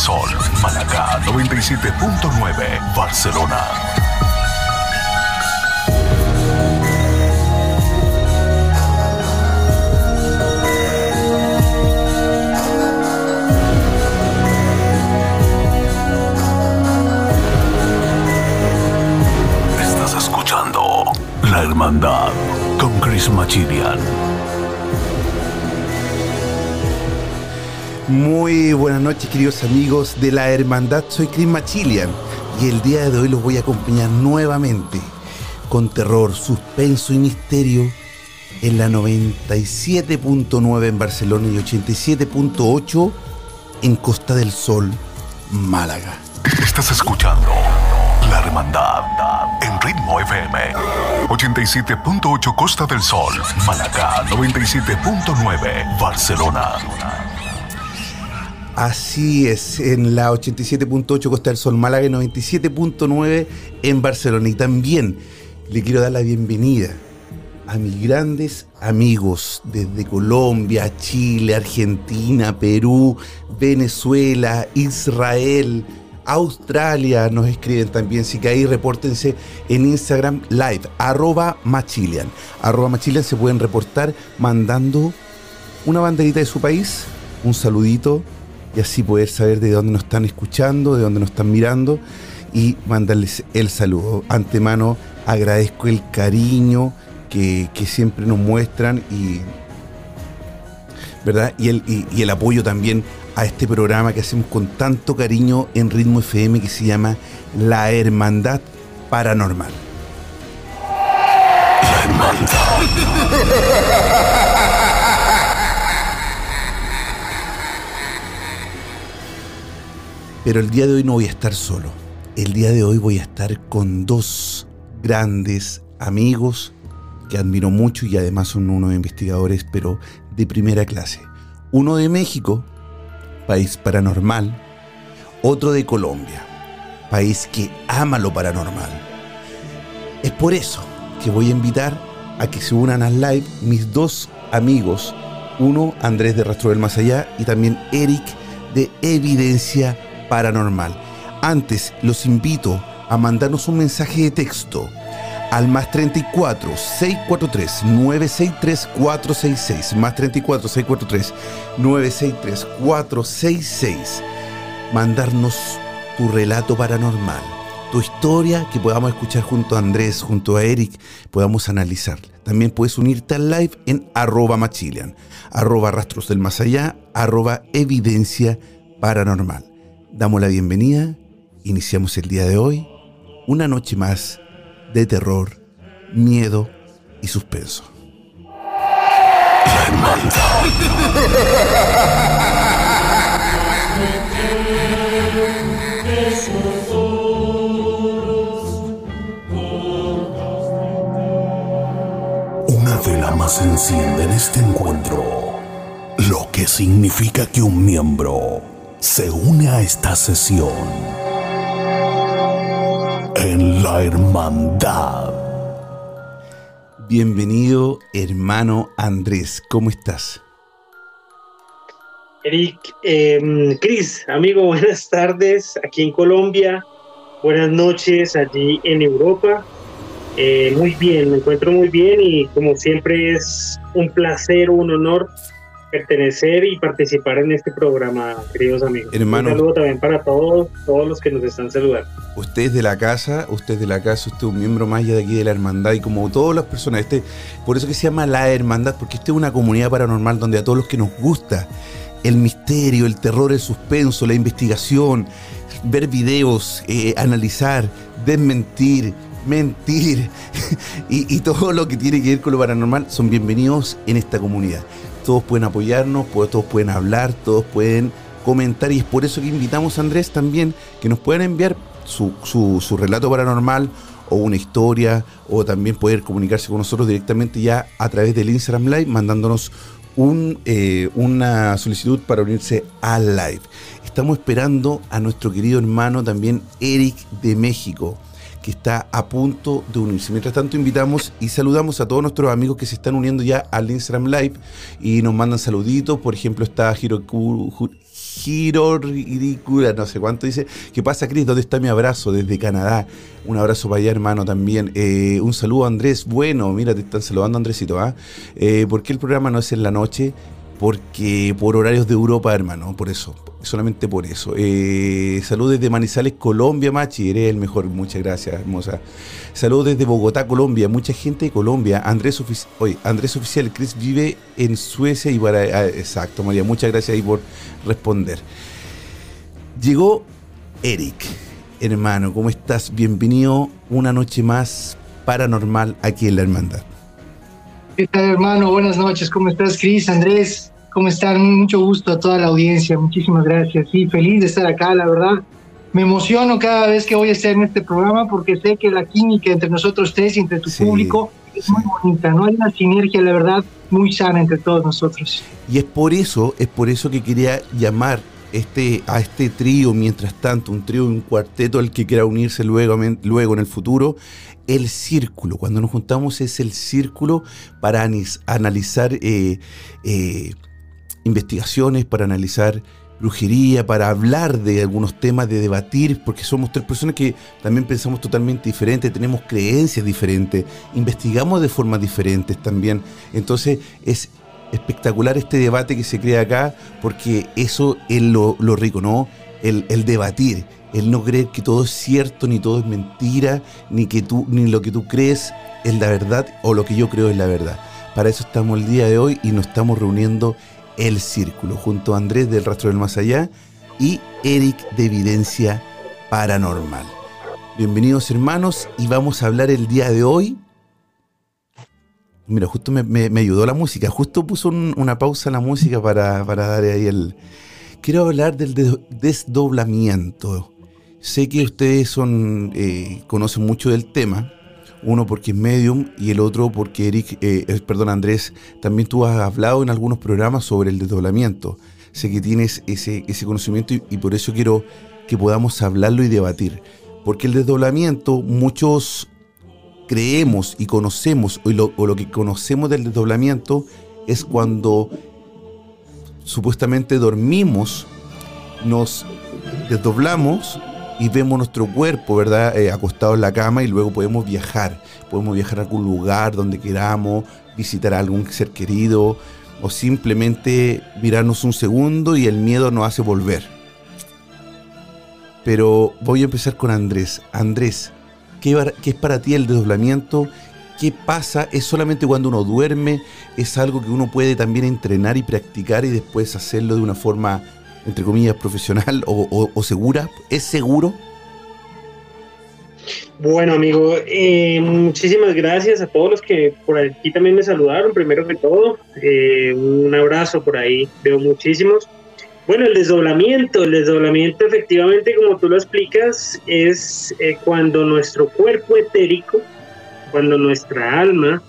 Sol, Málaga 97.9 Barcelona. Estás escuchando La Hermandad con Chris Machilian. Muy buenas noches queridos amigos de la Hermandad, soy Chris Machilian y el día de hoy los voy a acompañar nuevamente con terror, suspenso y misterio en la 97.9 en Barcelona y 87.8 en Costa del Sol, Málaga. Estás escuchando La Hermandad en Ritmo FM 87.8 Costa del Sol, Málaga 97.9 Barcelona. Así es, en la 87.8 Costa del Sol Málaga y 97.9 en Barcelona. Y también le quiero dar la bienvenida a mis grandes amigos desde Colombia, Chile, Argentina, Perú, Venezuela, Israel, Australia. Nos escriben también, que ahí repórtense en Instagram live, arroba machilian. Arroba machilian se pueden reportar mandando una banderita de su país, un saludito y así poder saber de dónde nos están escuchando, de dónde nos están mirando y mandarles el saludo. Antemano agradezco el cariño que, que siempre nos muestran y, ¿verdad? Y el, y- y el apoyo también a este programa que hacemos con tanto cariño en Ritmo FM que se llama La Hermandad Paranormal. Pero el día de hoy no voy a estar solo. El día de hoy voy a estar con dos grandes amigos que admiro mucho y además son unos investigadores, pero de primera clase. Uno de México, país paranormal. Otro de Colombia, país que ama lo paranormal. Es por eso que voy a invitar a que se unan al live mis dos amigos. Uno, Andrés de Rastro del Más Allá y también Eric de Evidencia Paranormal. Antes, los invito a mandarnos un mensaje de texto al más 34 643 963 466 más 34 643 963 466 mandarnos tu relato paranormal, tu historia que podamos escuchar junto a Andrés, junto a Eric, podamos analizar. También puedes unirte al live en arroba machilian, arroba rastros del más allá, arroba evidencia paranormal. Damos la bienvenida, iniciamos el día de hoy, una noche más de terror, miedo y suspenso. Una vela más enciende en este encuentro, lo que significa que un miembro se une a esta sesión en la hermandad. Bienvenido, hermano Andrés, ¿cómo estás? Eric, eh, Cris, amigo, buenas tardes aquí en Colombia, buenas noches allí en Europa. Eh, muy bien, me encuentro muy bien y como siempre es un placer, un honor pertenecer y participar en este programa, queridos amigos. Hermano, un saludo también para todos, todos los que nos están saludando. Usted es de la casa, usted es de la casa, usted es un miembro más ya de aquí de la hermandad y como todas las personas, este, por eso que se llama la hermandad, porque esta es una comunidad paranormal donde a todos los que nos gusta el misterio, el terror, el suspenso, la investigación, ver videos, eh, analizar, desmentir, mentir y, y todo lo que tiene que ver con lo paranormal son bienvenidos en esta comunidad todos pueden apoyarnos, pues, todos pueden hablar, todos pueden comentar y es por eso que invitamos a Andrés también que nos puedan enviar su, su, relato paranormal o una historia o también poder comunicarse con nosotros directamente ya a través del Instagram Live mandándonos un, eh, una solicitud para unirse al live. Estamos esperando a nuestro querido hermano también Eric de México está a punto de unirse. Mientras tanto, invitamos y saludamos a todos nuestros amigos que se están uniendo ya al Instagram Live y nos mandan saluditos. Por ejemplo, está Hiro Ridícula, no sé cuánto dice. ¿Qué pasa, Cris? ¿Dónde está mi abrazo? Desde Canadá. Un abrazo para allá, hermano, también. Eh, un saludo, Andrés. Bueno, mira, te están saludando, Andresito. ¿ah? Eh, ¿Por qué el programa no es en la noche? Porque por horarios de Europa, hermano, por eso solamente por eso. Eh, saludos desde Manizales, Colombia, Machi, eres el mejor, muchas gracias, hermosa. Saludos desde Bogotá, Colombia, mucha gente de Colombia. Andrés, Oye, Andrés Oficial, Chris vive en Suecia y para... Ah, exacto, María, muchas gracias ahí por responder. Llegó Eric, hermano, ¿cómo estás? Bienvenido una noche más paranormal aquí en la Hermandad. ¿Qué tal, hermano? Buenas noches, ¿cómo estás, Cris, Andrés? ¿Cómo están? Mucho gusto a toda la audiencia. Muchísimas gracias. Sí, feliz de estar acá, la verdad. Me emociono cada vez que voy a estar en este programa porque sé que la química entre nosotros tres y entre tu público es muy bonita, ¿no? Hay una sinergia, la verdad, muy sana entre todos nosotros. Y es por eso, es por eso que quería llamar este, a este trío, mientras tanto, un trío, un cuarteto al que quiera unirse luego, luego en el futuro, el círculo. Cuando nos juntamos es el círculo para analizar eh, eh, investigaciones, para analizar brujería, para hablar de algunos temas, de debatir, porque somos tres personas que también pensamos totalmente diferente, tenemos creencias diferentes, investigamos de formas diferentes también. Entonces es espectacular este debate que se crea acá, porque eso es lo, rico, ¿no? El, el, debatir, el no creer que todo es cierto, ni todo es mentira, ni que tú, ni lo que tú crees es la verdad, o lo que yo creo es la verdad. Para eso estamos el día de hoy y nos estamos reuniendo el Círculo, junto a Andrés del Rastro del Más Allá y Eric de Evidencia Paranormal. Bienvenidos hermanos y vamos a hablar el día de hoy. Mira, justo me, ayudó la música, justo puso una pausa la música para, dar ahí el... Quiero hablar del desdoblamiento. Sé que ustedes son, eh, conocen mucho del tema, uno porque es medium y el otro porque Eric, eh, perdón Andrés, también tú has hablado en algunos programas sobre el desdoblamiento. Sé que tienes ese, ese conocimiento y, por eso quiero que podamos hablarlo y debatir. Porque el desdoblamiento, muchos creemos y conocemos, o lo, o lo que conocemos del desdoblamiento es cuando supuestamente dormimos, nos desdoblamos y vemos nuestro cuerpo, ¿verdad? Eh, acostado en la cama y luego podemos viajar. Podemos viajar a algún lugar donde queramos, visitar a algún ser querido o simplemente mirarnos un segundo y el miedo nos hace volver. Pero voy a empezar con Andrés. Andrés, ¿qué, ¿qué es para ti el desdoblamiento? ¿Qué pasa? ¿Es solamente cuando uno duerme? ¿Es algo que uno puede también entrenar y practicar y después hacerlo de una forma entre comillas, profesional o, segura? ¿Es seguro? Bueno, amigo, eh, muchísimas gracias a todos los que por aquí también me saludaron, primero que todo. Eh, un abrazo por ahí, veo muchísimos. Bueno, el desdoblamiento, el desdoblamiento efectivamente, como tú lo explicas, es eh, cuando nuestro cuerpo etérico, cuando nuestra alma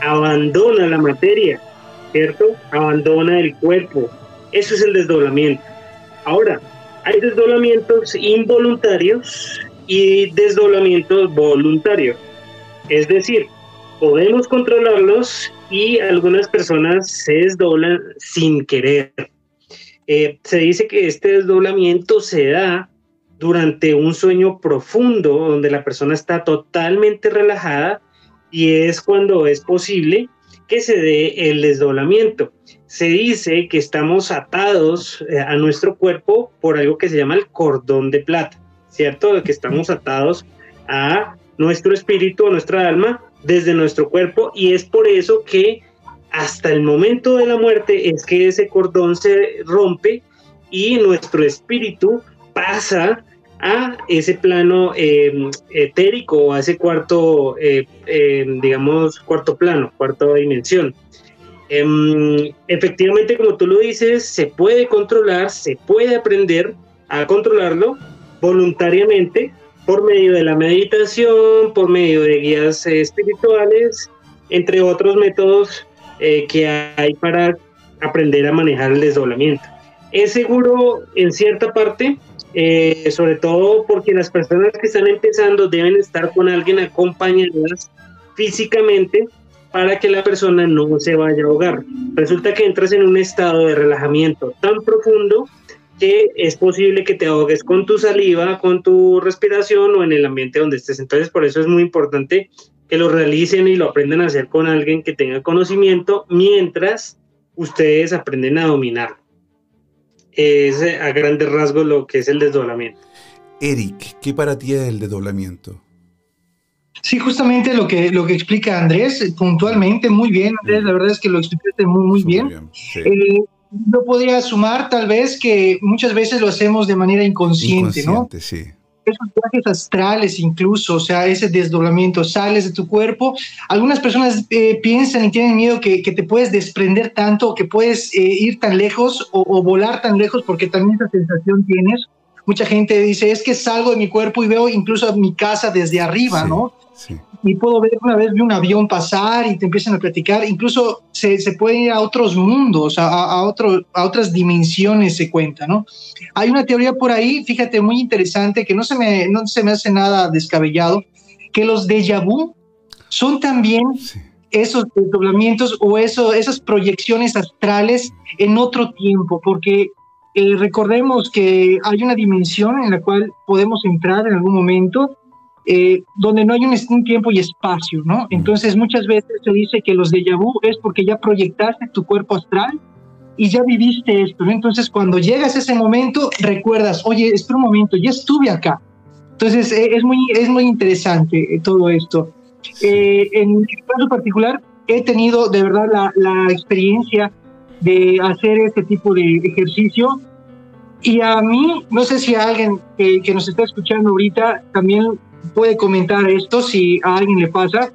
abandona la materia, ¿cierto? Abandona el cuerpo, eso es el desdoblamiento. Ahora, hay desdoblamientos involuntarios y desdoblamientos voluntarios. Es decir, podemos controlarlos y algunas personas se desdoblan sin querer. eh, se dice que este desdoblamiento se da durante un sueño profundo donde la persona está totalmente relajada y es cuando es posible que se dé el desdoblamiento. Se dice que estamos atados eh, a nuestro cuerpo por algo que se llama el cordón de plata, ¿cierto? Que estamos atados a nuestro espíritu, a nuestra alma, desde nuestro cuerpo y es por eso que hasta el momento de la muerte es que ese cordón se rompe y nuestro espíritu pasa a ese plano eh, etérico, a ese cuarto, eh, eh, digamos, cuarto plano, cuarta dimensión. Em, efectivamente, como tú lo dices, se puede controlar, se puede aprender a controlarlo voluntariamente por medio de la meditación, por medio de guías espirituales, entre otros métodos que hay para aprender a manejar el desdoblamiento. Es seguro en cierta parte, eh, sobre todo porque las personas que están empezando deben estar con alguien acompañadas físicamente para que la persona no se vaya a ahogar. Resulta que entras en un estado de relajamiento tan profundo que es posible que te ahogues con tu saliva, con tu respiración o en el ambiente donde estés. Entonces, por eso es muy importante que lo realicen y lo aprendan a hacer con alguien que tenga conocimiento mientras ustedes aprenden a dominarlo es eh, a grandes rasgos lo que es el desdoblamiento. Eric, ¿qué para ti es el desdoblamiento? Sí, justamente lo que, lo que explica Andrés eh, puntualmente, muy bien, Andrés, la verdad es que lo explicaste muy, muy bien. Eh, yo podría sumar tal vez que muchas veces lo hacemos de manera inconsciente, inconsciente ¿no? Sí esos viajes astrales incluso, o sea, ese desdoblamiento, sales de tu cuerpo. Algunas personas eh, piensan y tienen miedo que, te puedes desprender tanto, que puedes eh, ir tan lejos o, volar tan lejos, porque también esa sensación tienes. Mucha gente dice, es que salgo de mi cuerpo y veo incluso mi casa desde arriba, ¿no? Sí y puedo ver una vez vi un avión pasar y te empiezan a platicar, incluso se, se puede ir a otros mundos, a, a, otro, a otras dimensiones se cuenta, ¿no? Hay una teoría por ahí, fíjate, muy interesante, que no se me, no se me hace nada descabellado, que los déjà vu son también esos desdoblamientos o eso, esas proyecciones astrales en otro tiempo, porque eh, recordemos que hay una dimensión en la cual podemos entrar en algún momento eh, donde no hay un, tiempo y espacio, ¿no? Entonces muchas veces se dice que los déjà vu es porque ya proyectaste tu cuerpo astral y ya viviste esto, ¿no? Entonces cuando llegas a ese momento recuerdas, oye, espera un momento, ya estuve acá. Entonces eh, es, muy, es muy interesante eh, todo esto. en mi caso particular he tenido de verdad la, la experiencia de hacer este tipo de ejercicio y a mí, no sé si a alguien que, que, nos está escuchando ahorita también puede comentar esto si a alguien le pasa.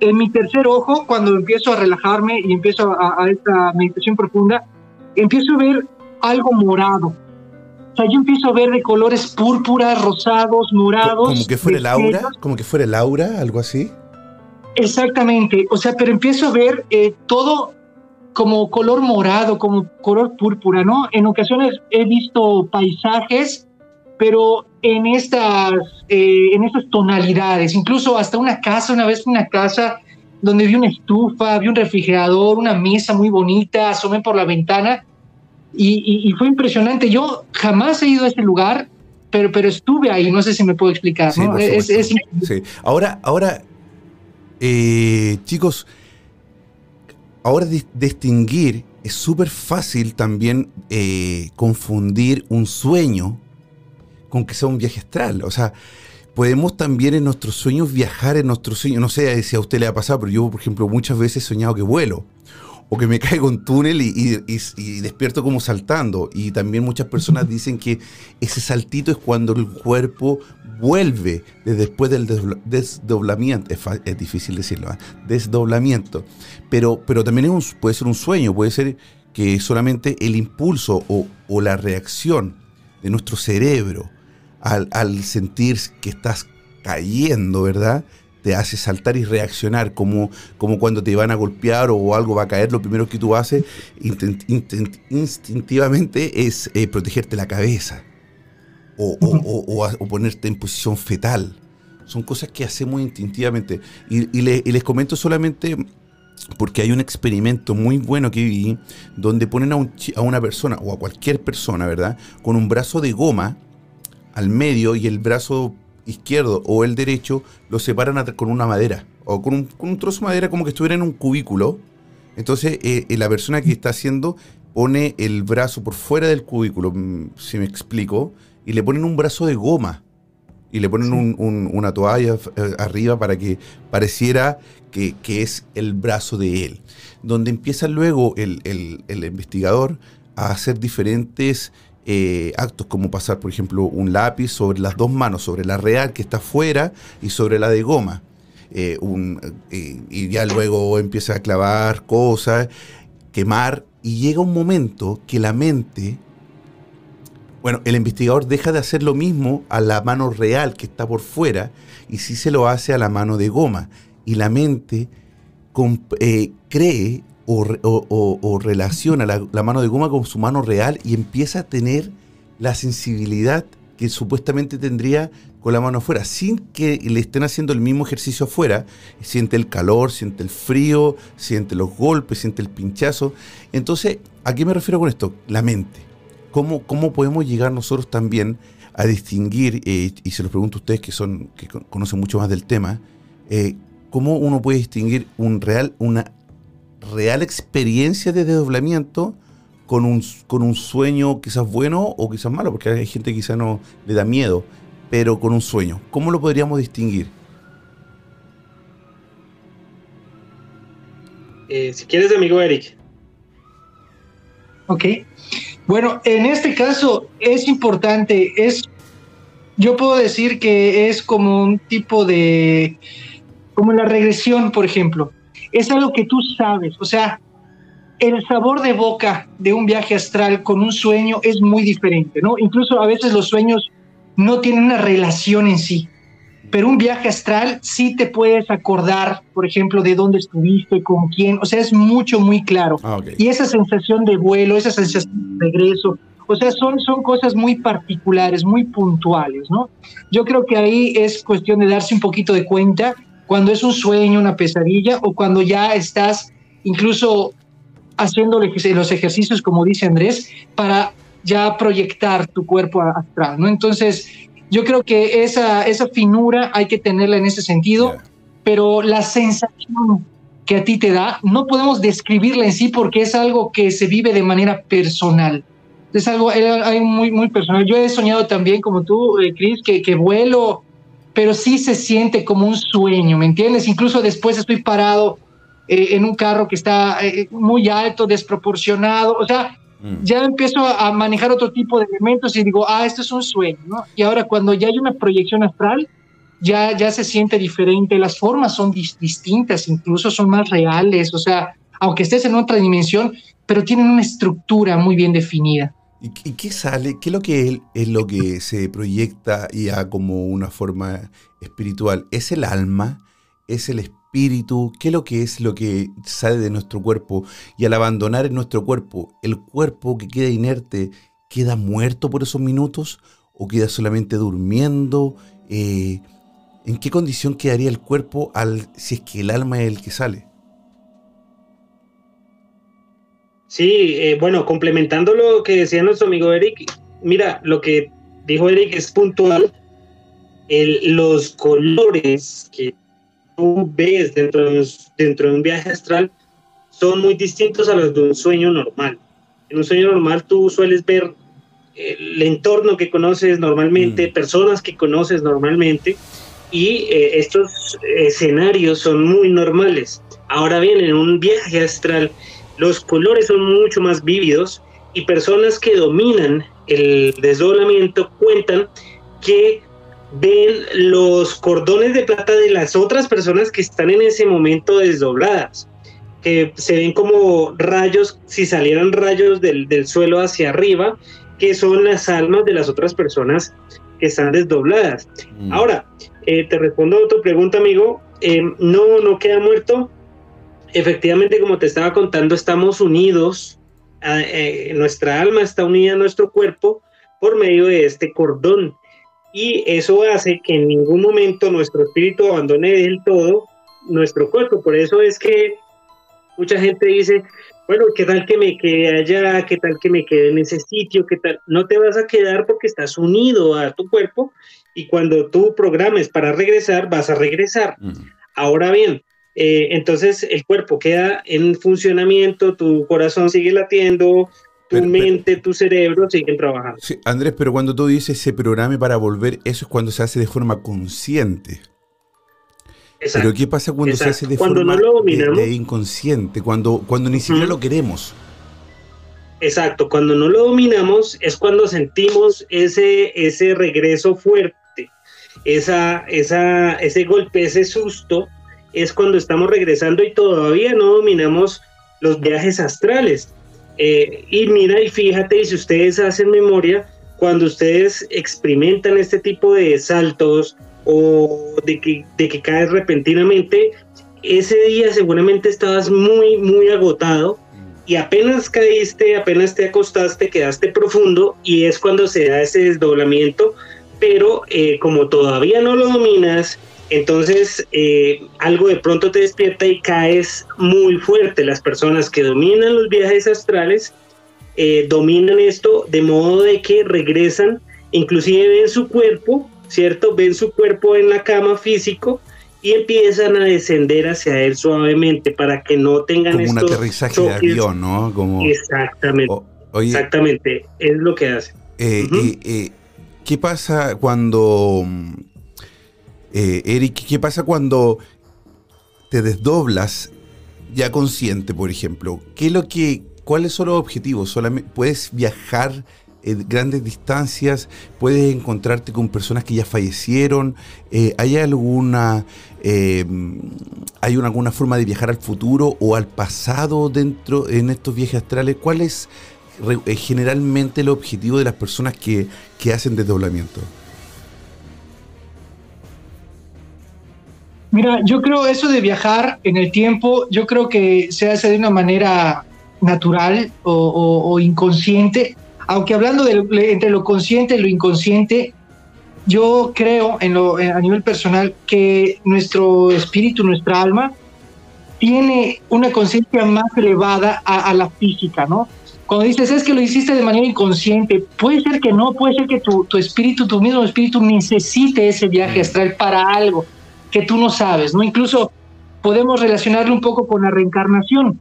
En mi tercer ojo, cuando empiezo a relajarme y empiezo a, esta meditación profunda, empiezo a ver algo morado. O sea, yo empiezo a ver de colores púrpuras, rosados, morados. Como que fuera el aura, como que fuera el aura, algo así. Exactamente, o sea, pero empiezo a ver eh, todo como color morado, como color púrpura, ¿no? En ocasiones he visto paisajes, pero en estas, eh, en estas tonalidades, incluso hasta una casa, una vez una casa donde vi una estufa, vi un refrigerador, una mesa muy bonita, asomé por la ventana y, fue impresionante. Yo jamás he ido a ese lugar, pero, pero estuve ahí, no sé si me puedo explicar. Sí, Ahora, ahora eh, chicos, ahora distinguir es súper fácil también eh, confundir un sueño con que sea un viaje astral. O sea, podemos también en nuestros sueños viajar en nuestros sueños. No sé si a usted le ha pasado, pero yo, por ejemplo, muchas veces he soñado que vuelo. O que me caigo en túnel y, despierto como saltando. Y también muchas personas dicen que ese saltito es cuando el cuerpo vuelve después del desdoblamiento. Es, difícil decirlo, ¿eh? desdoblamiento. Pero, pero también puede ser un sueño, puede ser que solamente el impulso o, o la reacción de nuestro cerebro al, sentir que estás cayendo, ¿verdad? Te hace saltar y reaccionar, como, como cuando te van a golpear o algo va a caer, lo primero que tú haces instintivamente es eh, protegerte la cabeza o, ponerte en posición fetal. Son cosas que hacemos instintivamente. Y, les comento solamente porque hay un experimento muy bueno que vi donde ponen a, a, una persona o a cualquier persona, ¿verdad? Con un brazo de goma al medio y el brazo izquierdo o el derecho lo separan con una madera o con un, trozo de madera como que estuviera en un cubículo. Entonces eh, eh, la persona que está haciendo pone el brazo por fuera del cubículo, mm, si me explico, y le ponen un brazo de goma y le ponen una toalla eh, arriba para que pareciera que, es el brazo de él. Donde empieza luego el, investigador a hacer diferentes eh, actos, como pasar, por ejemplo, un lápiz sobre las dos manos, sobre la real que está afuera y sobre la de goma. Eh, y ya luego empieza a clavar cosas, quemar, y llega un momento que la mente bueno, el investigador deja de hacer lo mismo a la mano real que está por fuera y sí se lo hace a la mano de goma. Y la mente eh, cree o, relaciona la, mano de goma con su mano real y empieza a tener la sensibilidad que supuestamente tendría con la mano afuera, sin que le estén haciendo el mismo ejercicio afuera. Siente el calor, siente el frío, siente los golpes, siente el pinchazo. Entonces, ¿a qué me refiero con esto? La mente. ¿Cómo, podemos llegar nosotros también a distinguir, eh, y se los pregunto a ustedes que, son, que conocen mucho más del tema, eh, cómo uno puede distinguir un real, una real experiencia de desdoblamiento con un, con un sueño quizás bueno o quizás malo, porque hay gente que quizás no le da miedo, pero con un sueño. ¿Cómo lo podríamos distinguir? Eh, si quieres, amigo Eric. Ok. Bueno, en este caso es importante, es, yo puedo decir que es como un tipo de, como la regresión, por ejemplo. Es algo que tú sabes, o sea, el sabor de boca de un viaje astral con un sueño es muy diferente, ¿no? Incluso a veces los sueños no tienen una relación en sí pero un viaje astral sí te puedes acordar, por ejemplo, de dónde estuviste, con quién, o sea, es mucho, muy claro. Ah, y esa sensación de vuelo, esa sensación de regreso, o sea, son, son cosas muy particulares, muy puntuales, ¿no? Yo creo que ahí es cuestión de darse un poquito de cuenta cuando es un sueño, una pesadilla, o cuando ya estás incluso haciendo los ejercicios, como dice Andrés, para ya proyectar tu cuerpo astral, ¿no? Entonces, yo creo que esa, esa finura hay que tenerla en ese sentido, pero la sensación que a ti te da, no podemos describirla en sí porque es algo que se vive de manera personal. Es algo, muy, muy personal. Yo he soñado también, como tú, eh, Chris, que, que vuelo, pero sí se siente como un sueño, ¿me entiendes? Incluso después estoy parado eh, en un carro que está eh, muy alto, desproporcionado. O sea, Mm. ya empiezo a manejar otro tipo de elementos y digo, ah, esto es un sueño, ¿no? Y ahora cuando ya hay una proyección astral, ya, ya se siente diferente, las formas son distintas, incluso son más reales, o sea, aunque estés en otra dimensión, pero tienen una estructura muy bien definida. ¿Y, qué sale? ¿Qué es lo que es, lo que se proyecta ya como una forma espiritual? ¿Es el alma? ¿Es el espíritu? qué es lo que es lo que sale de nuestro cuerpo. Y al abandonar nuestro cuerpo, el cuerpo que queda inerte, ¿queda muerto por esos minutos o queda solamente durmiendo? Eh, ¿En qué condición quedaría el cuerpo al, si es que el alma es el que sale? Sí, eh, bueno, complementando lo que decía nuestro amigo Eric, mira, lo que dijo Eric es puntual. los colores que tú ves dentro de, un, dentro de un viaje astral son muy distintos a los de un sueño normal. En un sueño normal tú sueles ver el entorno que conoces normalmente, mm. personas que conoces normalmente, y eh, estos escenarios son muy normales. Ahora bien, en un viaje astral, los colores son mucho más vívidos y personas que dominan el desdoblamiento cuentan que ven los cordones de plata de las otras personas que están en ese momento desdobladas, que se ven como rayos, si salieran rayos del, suelo hacia arriba, que son las almas de las otras personas que están desdobladas. Mm. Ahora, eh, te respondo a tu pregunta, amigo. Eh, no, no queda muerto. Efectivamente, como te estaba contando, estamos unidos. Eh, nuestra alma está unida a nuestro cuerpo por medio de este cordón y eso hace que en ningún momento nuestro espíritu abandone del todo nuestro cuerpo. Por eso es que mucha gente dice, bueno, ¿qué tal que me quede allá? ¿Qué tal que me quede en ese sitio? ¿Qué tal? No te vas a quedar porque estás unido a tu cuerpo y cuando tú programes para regresar, vas a regresar. Mm. Ahora bien, eh, entonces el cuerpo queda en funcionamiento, tu corazón sigue latiendo, tu mente, tu cerebro siguen trabajando. Sí, Andrés, pero cuando tú dices se programe para volver, eso es cuando se hace de forma consciente. Pero ¿qué pasa cuando se hace de forma inconsciente? Cuando, cuando ni siquiera lo queremos. Exacto, cuando no lo dominamos es cuando sentimos ese, ese regreso fuerte, esa, esa, ese golpe, ese susto, es cuando estamos regresando y todavía no dominamos los viajes astrales. Eh, y mira y fíjate, y si ustedes hacen memoria, cuando ustedes experimentan este tipo de saltos, o de que, de que caes repentinamente, ese día seguramente estabas muy, muy agotado y apenas caíste, apenas te acostaste, quedaste profundo y es cuando se da ese desdoblamiento, pero eh, como todavía no lo dominas, entonces eh, algo de pronto te despierta y caes muy fuerte. Las personas que dominan los viajes astrales eh, dominan esto de modo de que regresan, inclusive en su cuerpo, ¿cierto? Ven su cuerpo en la cama físico y empiezan a descender hacia él suavemente para que no tengan Como un aterrizaje de avión, ¿no? Como... Exactamente. Exactamente, es lo que hace. Eh, eh, ¿Qué pasa cuando, eh, Eric, qué pasa cuando te desdoblas ya consciente, por ejemplo? ¿Qué es lo que, ¿Cuáles son los objetivos? ¿Solamente ¿Puedes viajar eh, grandes distancias, puedes encontrarte con personas que ya fallecieron, eh, ¿hay alguna... Eh, ¿Hay una, alguna forma de viajar al futuro o al pasado dentro en estos viajes astrales? ¿Cuál es generalmente el objetivo de las personas que, que hacen desdoblamiento? Mira, yo creo eso de viajar en el tiempo, yo creo que se hace de una manera natural o inconsciente. Aunque hablando de, entre lo consciente y lo inconsciente, yo creo en lo, a nivel personal que nuestro espíritu, nuestra alma, tiene una conciencia más elevada a, la física, ¿no? Cuando dices, es que lo hiciste de manera inconsciente, puede ser que no, puede ser que tu, tu espíritu, tu mismo espíritu necesite ese viaje astral para algo que tú no sabes, ¿no? Incluso podemos relacionarlo un poco con la reencarnación.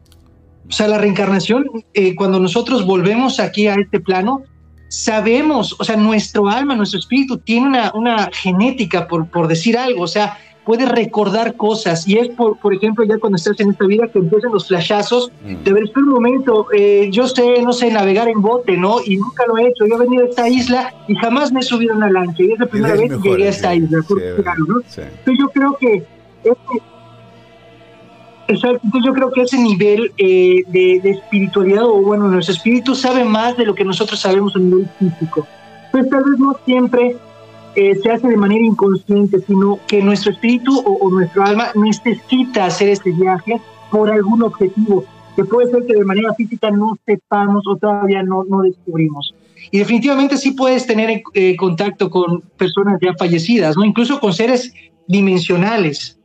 O sea, la reencarnación, eh, cuando nosotros volvemos aquí a este plano, sabemos, o sea, nuestro alma, nuestro espíritu tiene una, una genética, por, por decir algo, o sea, puede recordar cosas y es por, por ejemplo ya cuando estás en esta vida que empiezan los flashazos mm. de ver un momento eh, yo sé no sé navegar en bote no y nunca lo he hecho yo he venido a esta isla y jamás me he subido a una lancha y es la primera vez que llegué a esta isla ¿no? Entonces yo creo que este, Exacto, entonces yo creo que ese nivel eh, de, espiritualidad, o bueno, nuestro espíritu sabe más de lo que nosotros sabemos a nivel físico. Pues tal vez no siempre eh, se hace de manera inconsciente, sino que nuestro espíritu o, nuestro alma necesita hacer este viaje por algún objetivo, que puede ser que de manera física no sepamos o todavía no, no descubrimos. Y definitivamente sí puedes tener eh, contacto con personas ya fallecidas, ¿no? incluso con seres dimensionales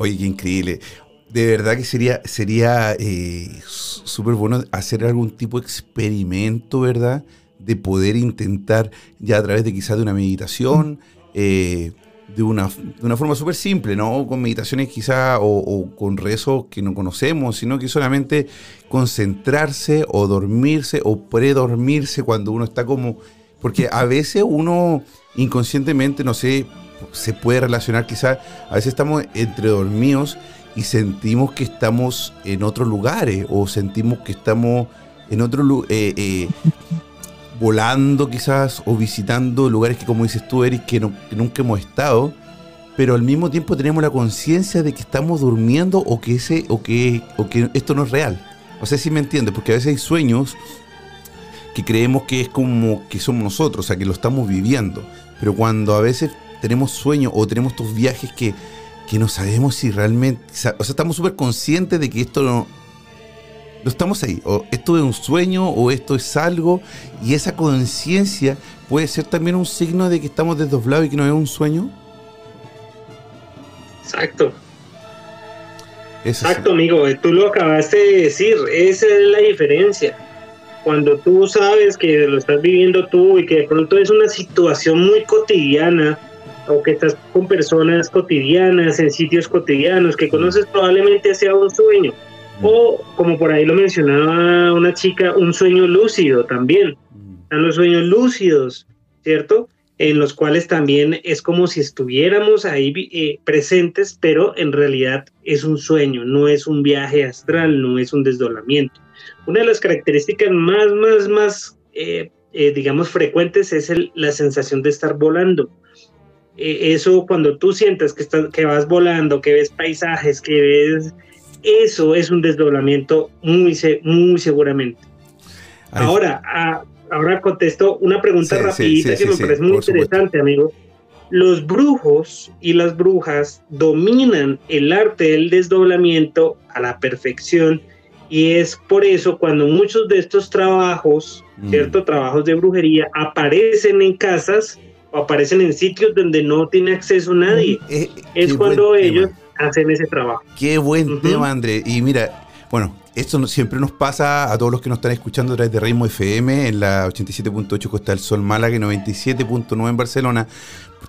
Oye, qué increíble. De verdad que sería, sería eh, súper bueno hacer algún tipo de experimento, ¿verdad? De poder intentar, ya a través de quizás de una meditación, eh, de, una, de una forma súper simple, ¿no? Con meditaciones quizás o, con rezos que no conocemos, sino que solamente concentrarse o dormirse o predormirse cuando uno está como... Porque a veces uno inconscientemente, no sé, se puede relacionar quizás, a veces estamos entre dormidos y sentimos que estamos en otros lugares o sentimos que estamos en otro eh, eh, volando quizás o visitando lugares que como dices tú Eric que, nunca hemos estado pero al mismo tiempo tenemos la conciencia de que estamos durmiendo o que ese o que o que esto no es real. No sé si me entiendes porque a veces hay sueños que creemos que es como que somos nosotros o sea que lo estamos viviendo pero cuando a veces tenemos sueños o tenemos estos viajes que, que no sabemos si realmente, o sea, estamos súper conscientes de que esto no, no estamos ahí, o esto es un sueño o esto es algo, y esa conciencia puede ser también un signo de que estamos desdoblados y que no es un sueño. Exacto. Exacto, amigo, tú lo acabaste de decir, esa es la diferencia. Cuando tú sabes que lo estás viviendo tú y que de pronto es una situación muy cotidiana, o que estás con personas cotidianas, en sitios cotidianos, que conoces probablemente sea un sueño. O, como por ahí lo mencionaba una chica, un sueño lúcido también. Están los sueños lúcidos, ¿cierto? En los cuales también es como si estuviéramos ahí eh, presentes, pero en realidad es un sueño, no es un viaje astral, no es un desdoblamiento. Una de las características más, más, más, eh, eh, digamos, frecuentes es la sensación de estar volando eh, eso cuando tú sientes que, estás, que vas volando, que ves paisajes, que ves, eso es un desdoblamiento muy, muy seguramente. Ahora, ahora contesto una pregunta rapidita que me parece muy interesante, amigo. Los brujos y las brujas dominan el arte del desdoblamiento a la perfección y es por eso cuando muchos de estos trabajos, mm. ciertos trabajos de brujería, aparecen en casas o aparecen en sitios donde no tiene acceso nadie. Eh, es cuando ellos hacen ese trabajo. Qué buen tema, André. Y mira, bueno, esto siempre nos pasa a todos los que nos están escuchando a través de Ritmo FM en la 87.8 Costa del Sol Málaga y 97.9 en Barcelona.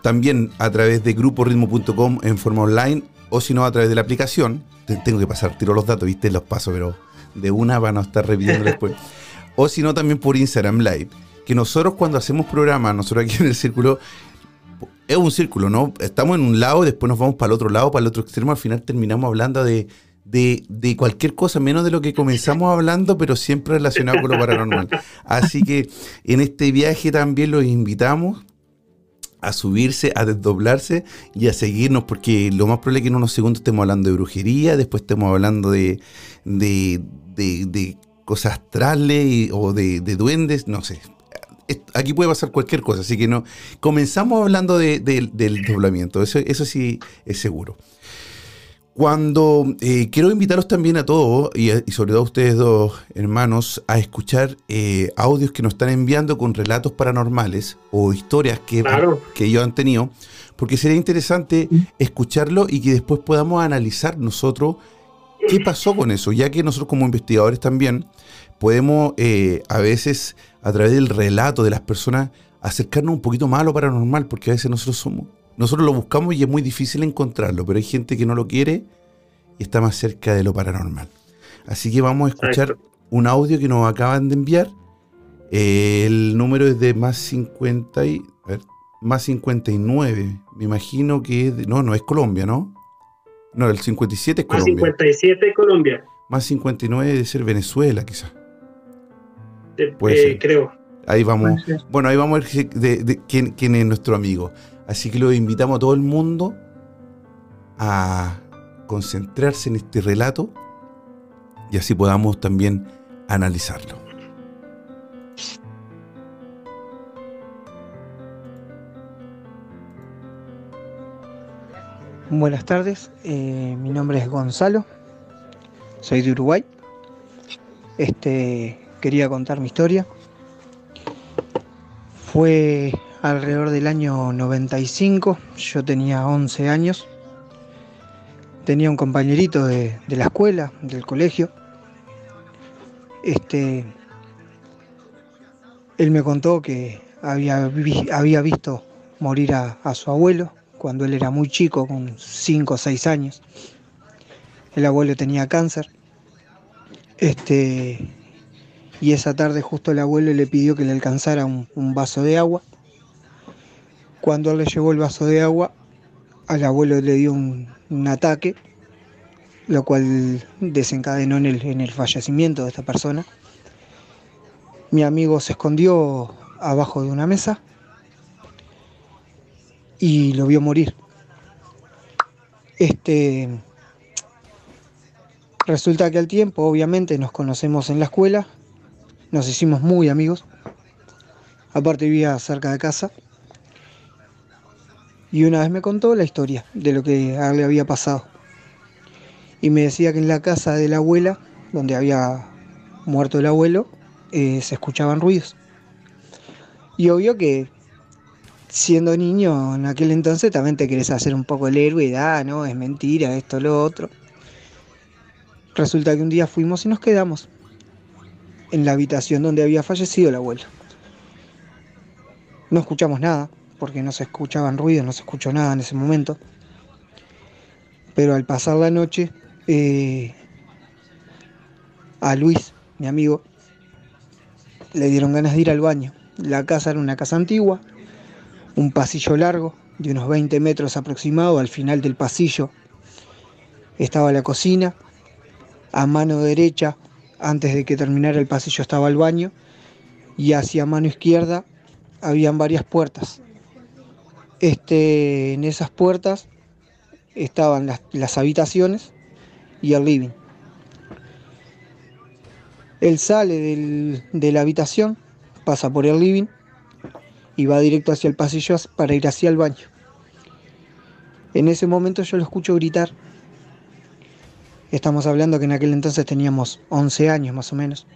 También a través de gruporitmo.com en forma online o si no a través de la aplicación. Tengo que pasar, tiro los datos, viste, los paso, pero de una van a estar repitiendo después. o si no también por Instagram Live que nosotros cuando hacemos programas, nosotros aquí en el círculo, es un círculo, ¿no? Estamos en un lado, después nos vamos para el otro lado, para el otro extremo, al final terminamos hablando de, de, cualquier cosa, menos de lo que comenzamos hablando, pero siempre relacionado con lo paranormal. Así que en este viaje también los invitamos a subirse, a desdoblarse y a seguirnos, porque lo más probable es que en unos segundos estemos hablando de brujería, después estemos hablando de, de, de, cosas astrales o de, duendes, no sé aquí puede pasar cualquier cosa, así que no. Comenzamos hablando del doblamiento, eso, eso sí es seguro. Cuando eh, quiero invitaros también a todos, y, sobre todo a ustedes dos hermanos, a escuchar eh, audios que nos están enviando con relatos paranormales o historias que, que ellos han tenido, porque sería interesante escucharlo y que después podamos analizar nosotros qué pasó con eso, ya que nosotros como investigadores también podemos eh, a veces a través del relato de las personas, acercarnos un poquito más a lo paranormal, porque a veces nosotros somos, nosotros lo buscamos y es muy difícil encontrarlo, pero hay gente que no lo quiere y está más cerca de lo paranormal. Así que vamos a escuchar un audio que nos acaban de enviar. el número es de más 50 y, más 59. Me imagino que es no, no es Colombia, ¿no? No, el 57 es Colombia. Más 57 Colombia. Más 59 debe ser Venezuela, quizás. Eh, creo. Ahí vamos. Bueno, ahí vamos a ver de, quién, quién, es nuestro amigo. Así que lo invitamos a todo el mundo a concentrarse en este relato y así podamos también analizarlo. Buenas tardes, eh, mi nombre es Gonzalo, soy de Uruguay. Este, quería contar mi historia. Fue alrededor del año 95, yo tenía 11 años. Tenía un compañerito de, la escuela, del colegio. Este, él me contó que había, había visto morir a, a, su abuelo cuando él era muy chico, con 5 o 6 años. El abuelo tenía cáncer. Este, y esa tarde justo el abuelo le pidió que le alcanzara un, vaso de agua. Cuando le llevó el vaso de agua, al abuelo le dio un, ataque, lo cual desencadenó en el, en el fallecimiento de esta persona. Mi amigo se escondió abajo de una mesa y lo vio morir. Este resulta que al tiempo, obviamente, nos conocemos en la escuela nos hicimos muy amigos. Aparte vivía cerca de casa. Y una vez me contó la historia de lo que le había pasado. Y me decía que en la casa de la abuela, donde había muerto el abuelo, eh, se escuchaban ruidos. Y obvio que siendo niño en aquel entonces también te querés hacer un poco el héroe y ah, no, es mentira, esto, lo otro. Resulta que un día fuimos y nos quedamos en la habitación donde había fallecido el abuelo. No escuchamos nada, porque no se escuchaban ruidos, no se escuchó nada en ese momento. Pero al pasar la noche, eh, a Luis, mi amigo, le dieron ganas de ir al baño. La casa era una casa antigua, un pasillo largo de unos 20 metros aproximado. Al final del pasillo estaba la cocina. A mano derecha, antes de que terminara el pasillo, estaba el baño. Y hacia mano izquierda habían varias puertas. Este, en esas puertas estaban las, las habitaciones y el living. Él sale del- de la habitación, pasa por el living y va directo hacia el pasillo para ir hacia el baño. En ese momento yo lo escucho gritar. Estamos hablando que en aquel entonces teníamos 11 años más o menos.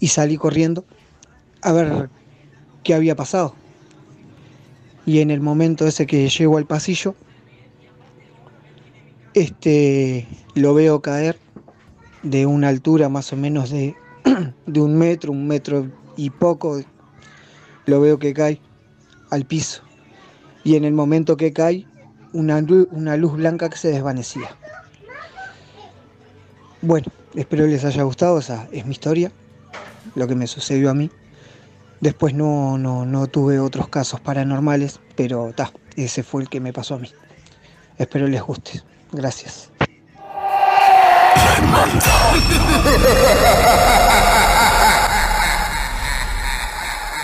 Y salí corriendo a ver qué había pasado. Y en el momento ese que llego al pasillo, este lo veo caer de una altura más o menos de, de un metro, un metro y poco. Lo veo que cae al piso. Y en el momento que cae, una, una luz blanca que se desvanecía. Bueno, espero les haya gustado, esa es mi historia, lo que me sucedió a mí. Después no, no, no tuve otros casos paranormales, pero ta, ese fue el que me pasó a mí. Espero les guste. Gracias.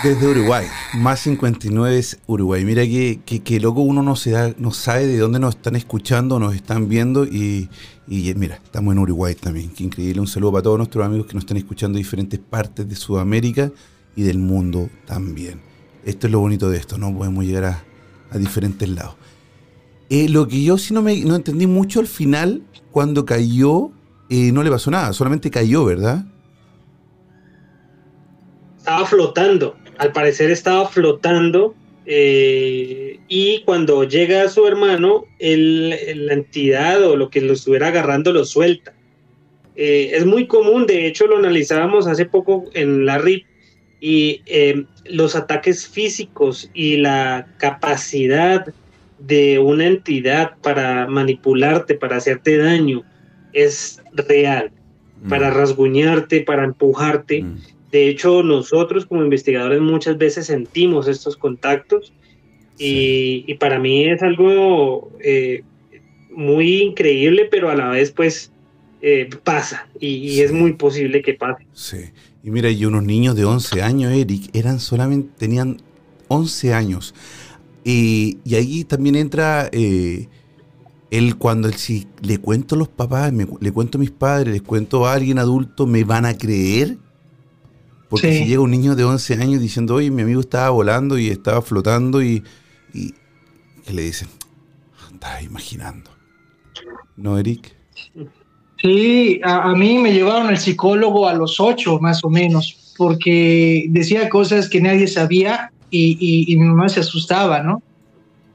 Desde Uruguay, más 59 es Uruguay. Mira que, que, que loco uno no se da, no sabe de dónde nos están escuchando, nos están viendo y, y mira, estamos en Uruguay también. Qué increíble. Un saludo para todos nuestros amigos que nos están escuchando de diferentes partes de Sudamérica y del mundo también. Esto es lo bonito de esto, ¿no? Podemos llegar a, a diferentes lados. Eh, lo que yo sí no, me, no entendí mucho al final, cuando cayó, eh, no le pasó nada, solamente cayó, ¿verdad? Estaba flotando, al parecer estaba flotando eh, y cuando llega su hermano, el, el- la entidad o lo que lo estuviera agarrando lo suelta. Eh, es muy común, de hecho lo analizábamos hace poco en la RIP y eh, los ataques físicos y la capacidad de una entidad para manipularte, para hacerte daño, es real, para rasguñarte, para empujarte. Mm. De hecho, nosotros como investigadores muchas veces sentimos estos contactos y, y para mí es algo eh, muy increíble, pero a la vez pues eh, pasa y, y es muy posible que pase. Sí. Y mira, y unos niños de 11 años, Eric, eran solamente, tenían 11 años. Y, y ahí también entra eh, él cuando él, si le cuento a los papás, me- le cuento a mis padres, les cuento a alguien adulto, ¿me van a creer? Porque Sí. si llega un niño de 11 años diciendo, oye, mi amigo estaba volando y estaba flotando y, y que le dicen, estás imaginando. ¿No, Eric? Sí, a, a mí me llevaron al psicólogo a los ocho, más o menos, porque decía cosas que nadie sabía y, y- y mi mamá se asustaba, ¿no?